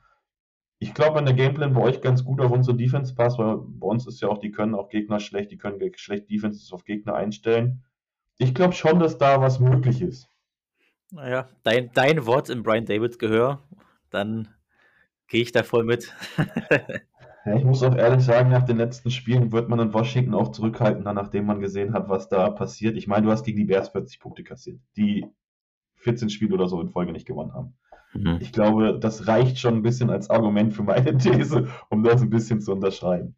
ich glaube, wenn der Gameplan bei euch ganz gut auf unsere Defense passt, weil bei uns ist ja auch, die können auch Gegner schlecht, die können schlecht Defenses auf Gegner einstellen. Ich glaube schon, dass da was möglich ist. Naja, dein, dein Wort im Brian Davids Gehör, dann gehe ich da voll mit. ja, ich muss auch ehrlich sagen, nach den letzten Spielen wird man in Washington auch zurückhalten, nachdem man gesehen hat, was da passiert. Ich meine, du hast gegen die Bears 40 Punkte kassiert, die 14 Spiele oder so in Folge nicht gewonnen haben. Mhm. Ich glaube, das reicht schon ein bisschen als Argument für meine These, um das ein bisschen zu unterschreiben.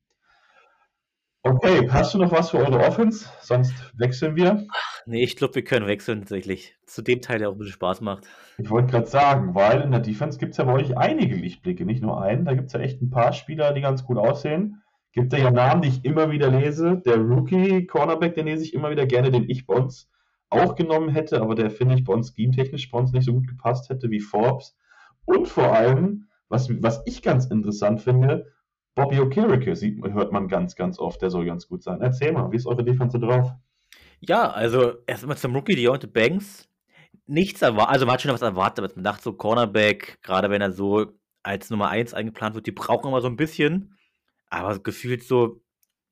Okay, hast du noch was für eure Offense? Sonst wechseln wir. Nee, ich glaube, wir können wechseln tatsächlich. Zu dem Teil, der auch ein bisschen Spaß macht. Ich wollte gerade sagen, weil in der Defense gibt es ja bei euch einige Lichtblicke, nicht nur einen. Da gibt es ja echt ein paar Spieler, die ganz gut aussehen. gibt ja Namen, die ich immer wieder lese. Der Rookie-Cornerback, den lese ich immer wieder gerne, den ich bei uns auch genommen hätte, aber der, finde ich, bei uns scheme-technisch bei uns nicht so gut gepasst hätte wie Forbes. Und vor allem, was, was ich ganz interessant finde, Bobby Okereke hört man ganz, ganz oft, der soll ganz gut sein. Erzähl mal, wie ist eure Defense drauf? Ja, also erstmal zum Rookie Deontay Banks. Nichts erwartet, also man hat schon was erwartet, aber man dachte so Cornerback, gerade wenn er so als Nummer 1 eingeplant wird, die brauchen immer so ein bisschen. Aber gefühlt so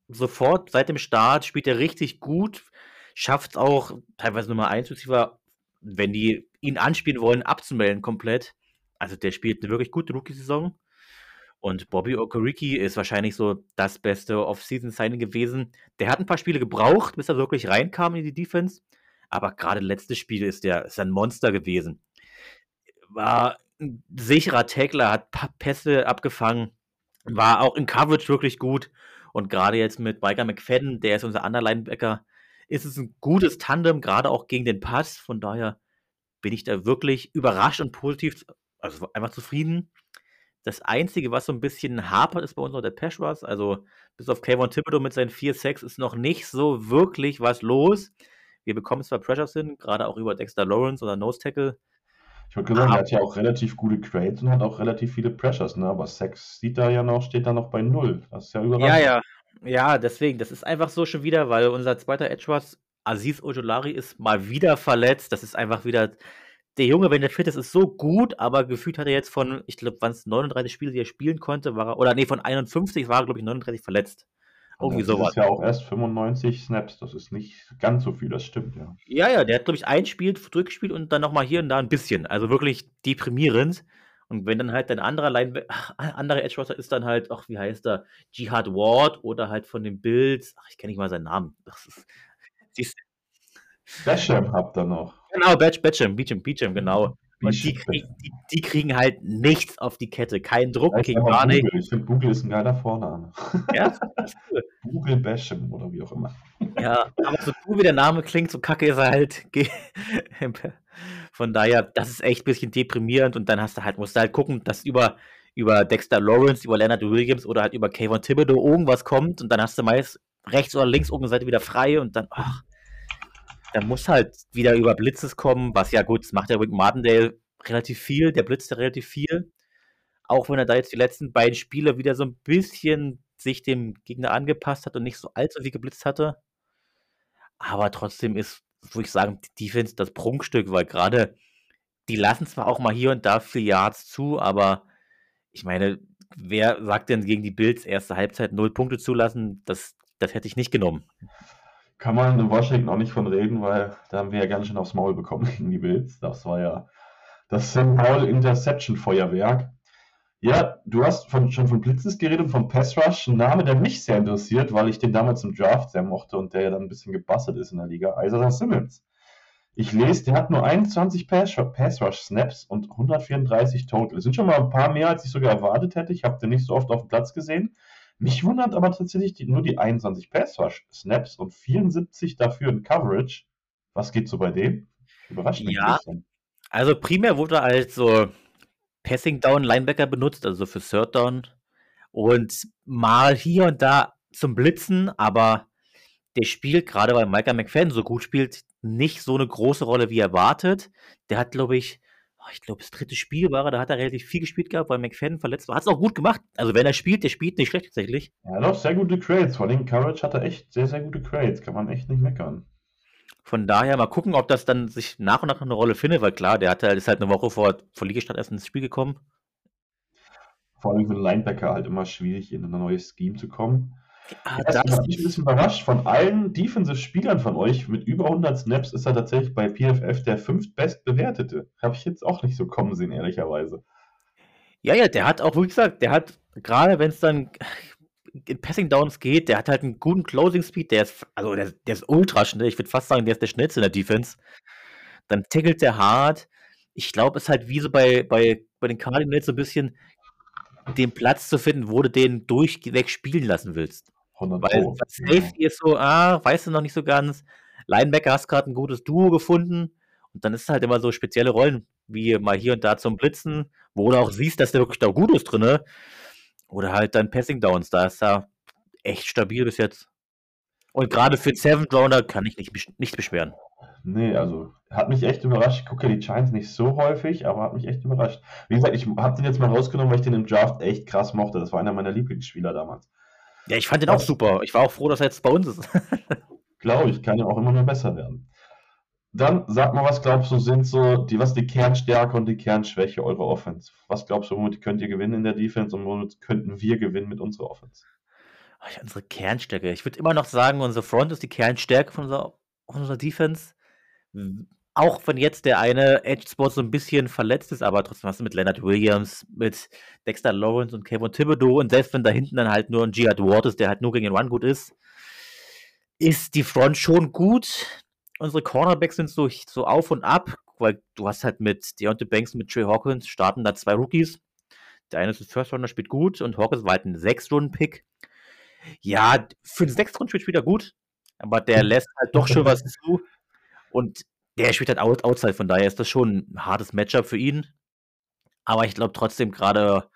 sofort seit dem Start spielt er richtig gut, schafft es auch teilweise Nummer 1 Receiver, wenn die ihn anspielen wollen, abzumelden komplett. Also der spielt eine wirklich gute Rookie-Saison. Und Bobby Okoriki ist wahrscheinlich so das beste Off-Season-Signing gewesen. Der hat ein paar Spiele gebraucht, bis er wirklich reinkam in die Defense. Aber gerade letztes Spiel ist der ist ein Monster gewesen. War ein sicherer Tackler, hat Pässe abgefangen, war auch in Coverage wirklich gut. Und gerade jetzt mit Micah McFadden, der ist unser anderer Linebacker, ist es ein gutes Tandem, gerade auch gegen den Pass. Von daher bin ich da wirklich überrascht und positiv, also einfach zufrieden. Das Einzige, was so ein bisschen hapert, ist bei uns noch der Rush. Also bis auf Kayvon Thibodeau mit seinen 4-6 ist noch nicht so wirklich was los. Wir bekommen zwar Pressures hin, gerade auch über Dexter Lawrence oder Nose Tackle. Ich würde sagen, er hat ja auch relativ gute Crates und hat auch relativ viele Pressures, ne? Aber Sex sieht da ja noch, steht da noch bei null. Das ist ja überraschend. Ja, ja. Ja, deswegen, das ist einfach so schon wieder, weil unser zweiter Edge Rush, Aziz Ojolari, ist mal wieder verletzt. Das ist einfach wieder der Junge, wenn der fit ist, ist so gut, aber gefühlt hat er jetzt von, ich glaube, waren es 39 Spiele, die er spielen konnte, war er, oder nee, von 51 war er, glaube ich, 39 verletzt. Irgendwie sowas. Das ist ja auch erst 95 Snaps, das ist nicht ganz so viel, das stimmt, ja. Ja, ja, der hat, glaube ich, ein Spiel zurückgespielt und dann nochmal hier und da ein bisschen. Also wirklich deprimierend. Und wenn dann halt ein anderer Line andere Edge Rusher ist dann halt, ach, wie heißt er, Jihad Ward oder halt von den Bills, ach, ich kenne nicht mal seinen Namen. Das ist, siehst, Basham habt ihr noch. Genau, Batch, Batcham, Beecham, Beecham, genau. Und die, krieg, die, die, kriegen halt nichts auf die Kette. Kein Druck, kriegen gar nichts. Ich finde, Google ist ein geiler Vorname. Ja, cool. Google Basham oder wie auch immer. Ja, aber so cool wie der Name klingt, so kacke ist er halt. Von daher, das ist echt ein bisschen deprimierend und dann hast du halt, musst du halt gucken, dass über, über Dexter Lawrence, über Leonard Williams oder halt über Kayvon Thibodeau irgendwas kommt und dann hast du meist rechts oder links irgendeine Seite wieder frei und dann, ach, da muss halt wieder über Blitzes kommen, was ja gut, das macht der Rick Martindale relativ viel, der blitzt ja relativ viel. Auch wenn er da jetzt die letzten beiden Spiele wieder so ein bisschen sich dem Gegner angepasst hat und nicht so allzu viel geblitzt hatte. Aber trotzdem ist, würde ich sagen, die Defense das Prunkstück, weil gerade die lassen zwar auch mal hier und da vier Yards zu, aber ich meine, wer sagt denn gegen die Bills erste Halbzeit null Punkte zulassen? Das, das hätte ich nicht genommen kann man in Washington auch nicht von reden, weil da haben wir ja ganz schön aufs Maul bekommen gegen die Bills. Das war ja das St. Paul Interception Feuerwerk. Ja, du hast von, schon von Blitzes geredet und von Pass Rush, ein Name, der mich sehr interessiert, weil ich den damals im Draft sehr mochte und der ja dann ein bisschen gebastelt ist in der Liga, Isaiah Simmons. Ich lese, der hat nur 21 Pass, Pass Rush Snaps und 134 Total. Das sind schon mal ein paar mehr, als ich sogar erwartet hätte. Ich habe den nicht so oft auf dem Platz gesehen. Mich wundert aber tatsächlich die, nur die 21 Pass-Snaps und 74 dafür in Coverage. Was geht so bei dem? Überrascht mich ja, ein bisschen. Also primär wurde er als so Passing Down Linebacker benutzt, also für Third Down. Und mal hier und da zum Blitzen, aber der spielt, gerade weil Micah McFadden so gut spielt, nicht so eine große Rolle wie erwartet. Der hat, glaube ich, Oh, ich glaube, das dritte Spiel war da hat er relativ viel gespielt gehabt, weil McFadden verletzt war. Hat es auch gut gemacht. Also wenn er spielt, der spielt nicht schlecht tatsächlich. Ja, doch, sehr gute Crates. Vor allem Courage hat er echt sehr, sehr gute Crates. Kann man echt nicht meckern. Von daher mal gucken, ob das dann sich nach und nach eine Rolle findet, weil klar, der hat halt, ist halt eine Woche vor, vor Liegestart erst ins Spiel gekommen. Vor allem für den Linebacker halt immer schwierig, in ein neues Scheme zu kommen. Ah, ja, das ich ein bisschen überrascht. Von allen Defensive-Spielern von euch mit über 100 Snaps ist er tatsächlich bei PFF der fünftbest bewertete. Habe ich jetzt auch nicht so kommen sehen, ehrlicherweise. Ja, ja, der hat auch, wie gesagt, der hat, gerade wenn es dann in Passing Downs geht, der hat halt einen guten Closing Speed, der ist, also der, der ist ultra schnell. Ich würde fast sagen, der ist der schnellste in der Defense. Dann tackelt der hart. Ich glaube, es ist halt wie so bei, bei, bei den Cardinals so ein bisschen den Platz zu finden, wo du den durchweg spielen lassen willst. Weil Safety ist so, ah, weißt du noch nicht so ganz. Linebacker hast gerade ein gutes Duo gefunden. Und dann ist es halt immer so spezielle Rollen, wie mal hier und da zum Blitzen, wo du auch siehst, dass der wirklich da gut ist drin. Oder halt dann Passing Downs, da ist da echt stabil bis jetzt. Und gerade für Seven Rounder kann ich nicht, nicht beschweren. Nee, also hat mich echt überrascht. Ich gucke die Giants nicht so häufig, aber hat mich echt überrascht. Wie gesagt, ich habe den jetzt mal rausgenommen, weil ich den im Draft echt krass mochte. Das war einer meiner Lieblingsspieler damals. Ja, ich fand den auch super. Ich war auch froh, dass er jetzt bei uns ist. Glaube ich, kann ja auch immer nur besser werden. Dann sag mal, was glaubst du, sind so die, was die Kernstärke und die Kernschwäche eurer Offense? Was glaubst du, womit könnt ihr gewinnen in der Defense und womit könnten wir gewinnen mit unserer Offense? Unsere Kernstärke. Ich würde immer noch sagen, unsere Front ist die Kernstärke von unserer, von unserer Defense. Auch wenn jetzt der eine Edge-Spot so ein bisschen verletzt ist, aber trotzdem hast du mit Leonard Williams, mit Dexter Lawrence und Kevin Thibodeau und selbst wenn da hinten dann halt nur ein Giat Ward ist, der halt nur gegen den Run gut ist, ist die Front schon gut. Unsere Cornerbacks sind so, so auf und ab, weil du hast halt mit Deontay Banks und mit Trey Hawkins starten da zwei Rookies. Der eine ist ein First Runner, spielt gut und Hawkins war halt ein Sechs-Runden-Pick. Ja, für den Sechs-Runden spielt er gut, aber der lässt halt doch schon was zu. Und der spielt halt out outside, von daher ist das schon ein hartes Matchup für ihn. Aber ich glaube trotzdem, gerade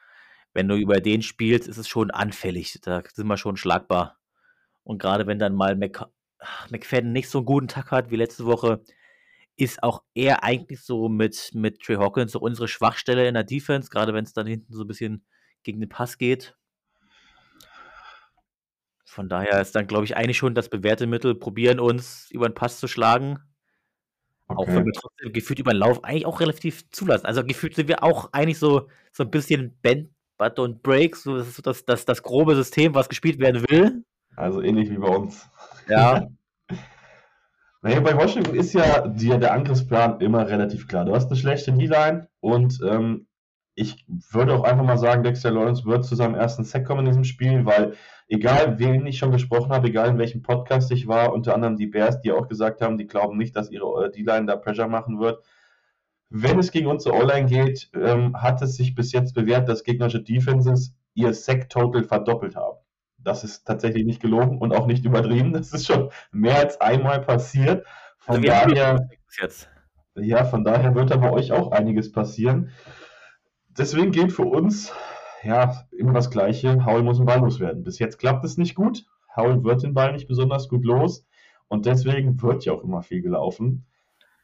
wenn du über den spielst, ist es schon anfällig. Da sind wir schon schlagbar. Und gerade wenn dann mal Mc McFadden nicht so einen guten Tag hat wie letzte Woche, ist auch er eigentlich so mit, mit Trey Hawkins so unsere Schwachstelle in der Defense, gerade wenn es dann hinten so ein bisschen gegen den Pass geht. Von daher ist dann, glaube ich, eigentlich schon das bewährte Mittel, probieren uns über den Pass zu schlagen. Okay. Auch wenn wir trotzdem gefühlt über den Lauf eigentlich auch relativ zulassen. Also gefühlt sind wir auch eigentlich so, so ein bisschen Bend, But und Break, so das, das, das, das grobe System, was gespielt werden will. Also ähnlich wie bei uns. Ja. naja, bei Washington ist ja die, der Angriffsplan immer relativ klar. Du hast eine schlechte D-Line und ähm, ich würde auch einfach mal sagen, Dexter Lawrence wird zu seinem ersten Sack kommen in diesem Spiel, weil egal wen ich schon gesprochen habe, egal in welchem Podcast ich war, unter anderem die Bears, die auch gesagt haben, die glauben nicht, dass ihre äh, D-Line da Pressure machen wird. Wenn es gegen unsere O-Line geht, ähm, hat es sich bis jetzt bewährt, dass gegnerische Defenses ihr Sack-Total verdoppelt haben. Das ist tatsächlich nicht gelogen und auch nicht übertrieben. Das ist schon mehr als einmal passiert. Von also daher, ja, von daher wird da bei euch auch einiges passieren. Deswegen gilt für uns ja immer das Gleiche. Howell muss ein Ball loswerden. Bis jetzt klappt es nicht gut. Howell wird den Ball nicht besonders gut los und deswegen wird ja auch immer viel gelaufen.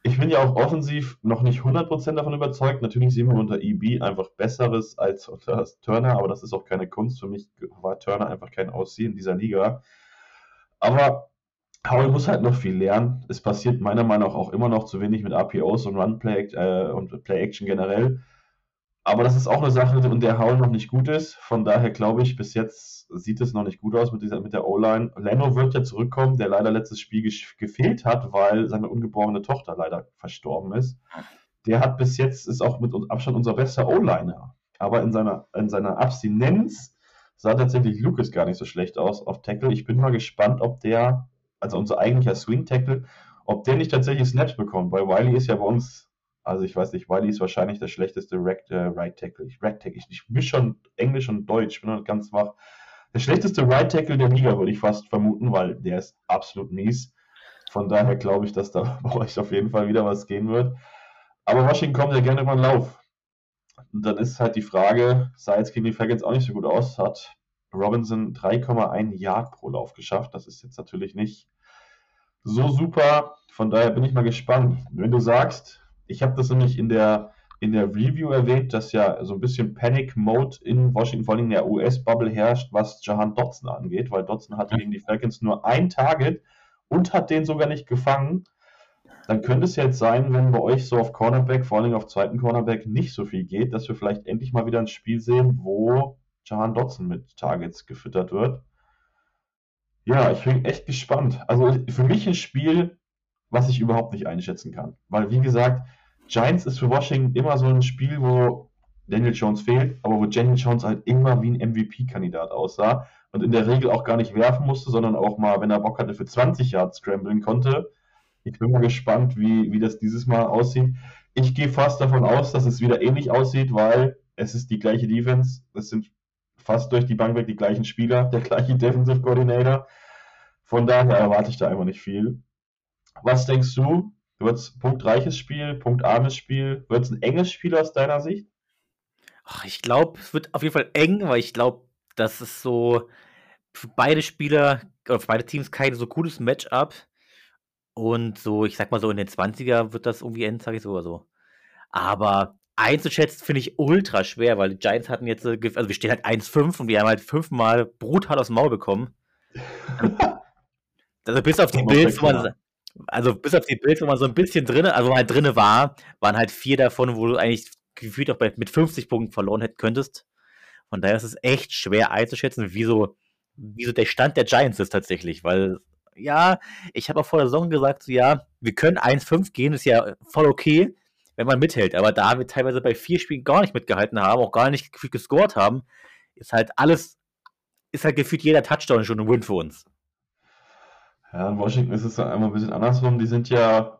Ich bin ja auch offensiv noch nicht 100% davon überzeugt. Natürlich sehen wir unter EB einfach Besseres als unter Turner, aber das ist auch keine Kunst. Für mich war Turner einfach kein Aussehen dieser Liga. Aber Howell muss halt noch viel lernen. Es passiert meiner Meinung nach auch immer noch zu wenig mit RPOs und Run-Play äh, und Play-Action generell. Aber das ist auch eine Sache, in der Howell noch nicht gut ist. Von daher glaube ich, bis jetzt sieht es noch nicht gut aus mit, dieser, mit der O-Line. Leno wird ja zurückkommen, der leider letztes Spiel gefehlt hat, weil seine ungeborene Tochter leider verstorben ist. Der hat bis jetzt, ist auch mit Abstand unser bester O-Liner. Aber in seiner, in seiner Abstinenz sah tatsächlich Lucas gar nicht so schlecht aus auf Tackle. Ich bin mal gespannt, ob der, also unser eigentlicher Swing-Tackle, ob der nicht tatsächlich Snaps bekommt, weil Wiley ist ja bei uns also ich weiß nicht, Wiley ist wahrscheinlich der schlechteste Right, äh, right Tackle. Ich, right Tackle. Ich, ich misch schon Englisch und Deutsch, bin noch ganz wach. Der schlechteste Right Tackle der Liga, würde ich fast vermuten, weil der ist absolut mies. Von daher glaube ich, dass da bei euch auf jeden Fall wieder was gehen wird. Aber Washington kommt ja gerne über den Lauf. Und dann ist halt die Frage, sah jetzt gegen die Falcons auch nicht so gut aus, hat Robinson 3,1 Yard pro Lauf geschafft. Das ist jetzt natürlich nicht so super. Von daher bin ich mal gespannt. Wenn du sagst, ich habe das nämlich in der, in der Review erwähnt, dass ja so ein bisschen Panic Mode in Washington, vor allem in der US-Bubble herrscht, was Jahan Dotson angeht, weil Dotson hatte gegen die Falcons nur ein Target und hat den sogar nicht gefangen. Dann könnte es jetzt sein, wenn bei euch so auf Cornerback, vor allem auf zweiten Cornerback, nicht so viel geht, dass wir vielleicht endlich mal wieder ein Spiel sehen, wo Jahan Dotson mit Targets gefüttert wird. Ja, ich bin echt gespannt. Also für mich ein Spiel, was ich überhaupt nicht einschätzen kann. Weil, wie gesagt, Giants ist für Washington immer so ein Spiel, wo Daniel Jones fehlt, aber wo Daniel Jones halt immer wie ein MVP-Kandidat aussah und in der Regel auch gar nicht werfen musste, sondern auch mal, wenn er Bock hatte, für 20 Yards scramblen konnte. Ich bin mal gespannt, wie, wie das dieses Mal aussieht. Ich gehe fast davon aus, dass es wieder ähnlich aussieht, weil es ist die gleiche Defense. Es sind fast durch die Bank weg die gleichen Spieler, der gleiche Defensive Coordinator. Von daher erwarte ich da einfach nicht viel. Was denkst du? Wird es punktreiches Spiel, punktarmes Spiel? Wird es ein enges Spiel aus deiner Sicht? Ach, ich glaube, es wird auf jeden Fall eng, weil ich glaube, dass es so für beide Spieler, oder für beide Teams kein so cooles Matchup. Und so, ich sag mal so, in den 20er wird das irgendwie enden, sag ich so oder so. Aber einzuschätzen finde ich ultra schwer, weil die Giants hatten jetzt, äh, also wir stehen halt 1-5 und wir haben halt fünfmal brutal aufs Maul bekommen. also bis auf die Bills, wo man, also bis auf die Bills, wo man so ein bisschen drin, also halt drinne war, waren halt vier davon, wo du eigentlich gefühlt auch bei, mit 50 Punkten verloren hätten könntest. Von daher ist es echt schwer einzuschätzen, wieso, wieso der Stand der Giants ist tatsächlich, weil ja, ich habe auch vor der Saison gesagt, so, ja, wir können 1-5 gehen, ist ja voll okay, wenn man mithält. Aber da wir teilweise bei vier Spielen gar nicht mitgehalten haben, auch gar nicht gescored haben, ist halt alles, ist halt gefühlt jeder Touchdown schon ein Win für uns. Ja, in Washington ist es dann einmal ein bisschen andersrum. Die sind ja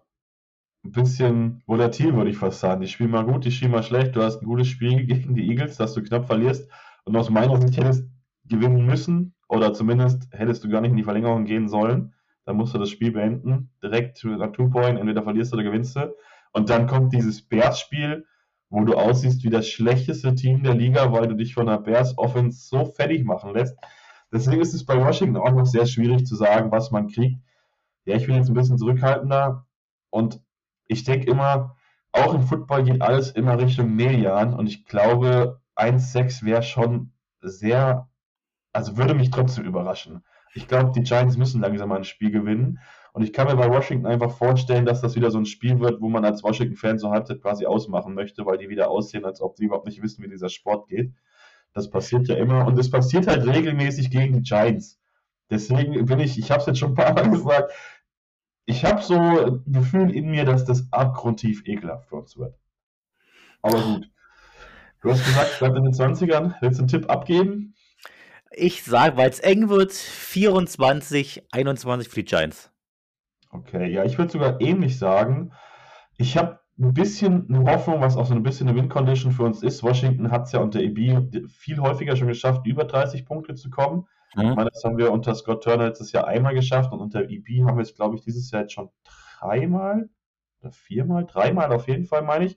ein bisschen volatil, würde ich fast sagen. Die spielen mal gut, die spielen mal schlecht. Du hast ein gutes Spiel gegen die Eagles, das du knapp verlierst. Und aus meiner Sicht hättest gewinnen müssen oder zumindest hättest du gar nicht in die Verlängerung gehen sollen. Dann musst du das Spiel beenden, direkt nach Two-Point, entweder verlierst du oder gewinnst du. Und dann kommt dieses Bears-Spiel, wo du aussiehst wie das schlechteste Team der Liga, weil du dich von der Bears-Offense so fertig machen lässt. Deswegen ist es bei Washington auch noch sehr schwierig zu sagen, was man kriegt. Ja, ich bin jetzt ein bisschen zurückhaltender und ich denke immer, auch im Football geht alles immer Richtung Median und ich glaube, 1-6 wäre schon sehr, also würde mich trotzdem überraschen. Ich glaube, die Giants müssen langsam mal ein Spiel gewinnen. Und ich kann mir bei Washington einfach vorstellen, dass das wieder so ein Spiel wird, wo man als Washington-Fan so Halbzeit quasi ausmachen möchte, weil die wieder aussehen, als ob sie überhaupt nicht wissen, wie dieser Sport geht. Das passiert ja immer. Und es passiert halt regelmäßig gegen die Giants. Deswegen bin ich, ich habe es jetzt schon ein paar Mal gesagt, ich habe so ein Gefühl in mir, dass das abgrundtief ekelhaft für uns wird. Aber gut. Du hast gesagt, bleibt in den 20ern. Willst du einen Tipp abgeben? Ich sage, weil es eng wird, 24, 21 für die Giants. Okay, ja, ich würde sogar ähnlich sagen. Ich habe ein bisschen eine Hoffnung, was auch so ein bisschen eine Win-Condition für uns ist. Washington hat es ja unter EB viel häufiger schon geschafft, über 30 Punkte zu kommen. Mhm. Ich meine, das haben wir unter Scott Turner letztes Jahr einmal geschafft und unter EB haben wir es, glaube ich, dieses Jahr jetzt schon dreimal oder viermal, dreimal auf jeden Fall, meine ich.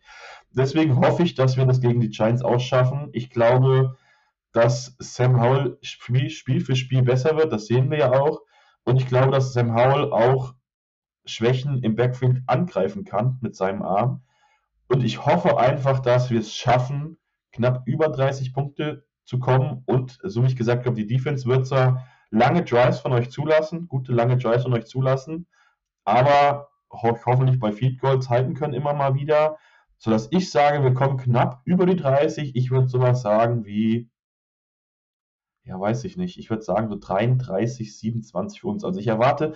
Deswegen hoffe ich, dass wir das gegen die Giants ausschaffen. Ich glaube, dass Sam Howell Spiel für Spiel besser wird, das sehen wir ja auch. Und ich glaube, dass Sam Howell auch Schwächen im Backfield angreifen kann mit seinem Arm. Und ich hoffe einfach, dass wir es schaffen, knapp über 30 Punkte zu kommen. Und so wie ich gesagt habe, die Defense wird zwar lange Drives von euch zulassen, gute lange Drives von euch zulassen, aber ho hoffentlich bei Feed Goals halten können immer mal wieder, sodass ich sage, wir kommen knapp über die 30. Ich würde sowas sagen wie, ja, weiß ich nicht, ich würde sagen so 33, 27 für uns. Also ich erwarte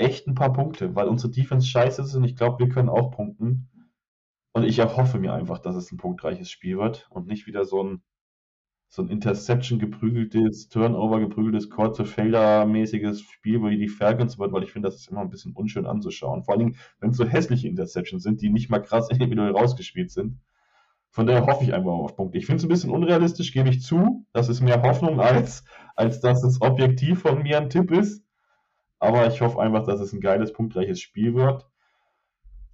echt ein paar Punkte, weil unsere Defense scheiße ist und ich glaube, wir können auch punkten. Und ich erhoffe mir einfach, dass es ein punktreiches Spiel wird und nicht wieder so ein, so ein Interception geprügeltes, Turnover geprügeltes, kurze Felder-mäßiges Spiel, wo die Falcons wird, weil ich finde, das ist immer ein bisschen unschön anzuschauen. Vor allen Dingen, wenn es so hässliche Interceptions sind, die nicht mal krass individuell rausgespielt sind. Von daher hoffe ich einfach auf Punkte. Ich finde es ein bisschen unrealistisch, gebe ich zu. Das ist mehr Hoffnung, als, als dass es objektiv von mir ein Tipp ist. Aber ich hoffe einfach, dass es ein geiles, punktreiches Spiel wird.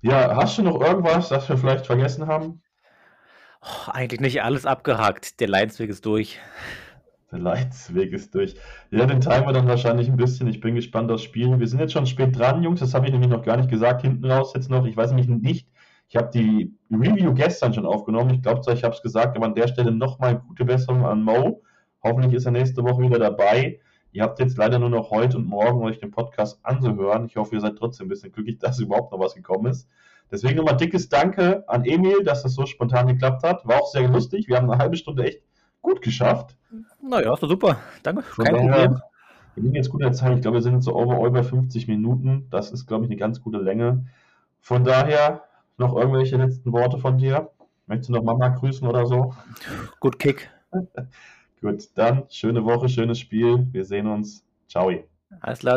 Ja, hast du noch irgendwas, das wir vielleicht vergessen haben? Oh, eigentlich nicht alles abgehakt. Der Leidsweg ist durch. Der Leidsweg ist durch. Ja, den teilen wir dann wahrscheinlich ein bisschen. Ich bin gespannt aufs Spiel. Wir sind jetzt schon spät dran, Jungs. Das habe ich nämlich noch gar nicht gesagt. Hinten raus jetzt noch. Ich weiß nämlich nicht. Ich habe die Review gestern schon aufgenommen. Ich glaube zwar, ich habe es gesagt, aber an der Stelle nochmal gute Besserung an Mo. Hoffentlich ist er nächste Woche wieder dabei. Ihr habt jetzt leider nur noch heute und morgen euch den Podcast anzuhören. Ich hoffe, ihr seid trotzdem ein bisschen glücklich, dass überhaupt noch was gekommen ist. Deswegen nochmal dickes Danke an Emil, dass das so spontan geklappt hat. War auch sehr lustig. Wir haben eine halbe Stunde echt gut geschafft. Naja, war super. Danke. Kein daher, Problem. Wir liegen jetzt gut in der Zeit. Ich glaube, wir sind jetzt so overall bei 50 Minuten. Das ist, glaube ich, eine ganz gute Länge. Von daher noch irgendwelche letzten Worte von dir? Möchtest du noch Mama grüßen oder so? Gut Kick. Gut, dann schöne Woche, schönes Spiel. Wir sehen uns. Ciao. Alles klar.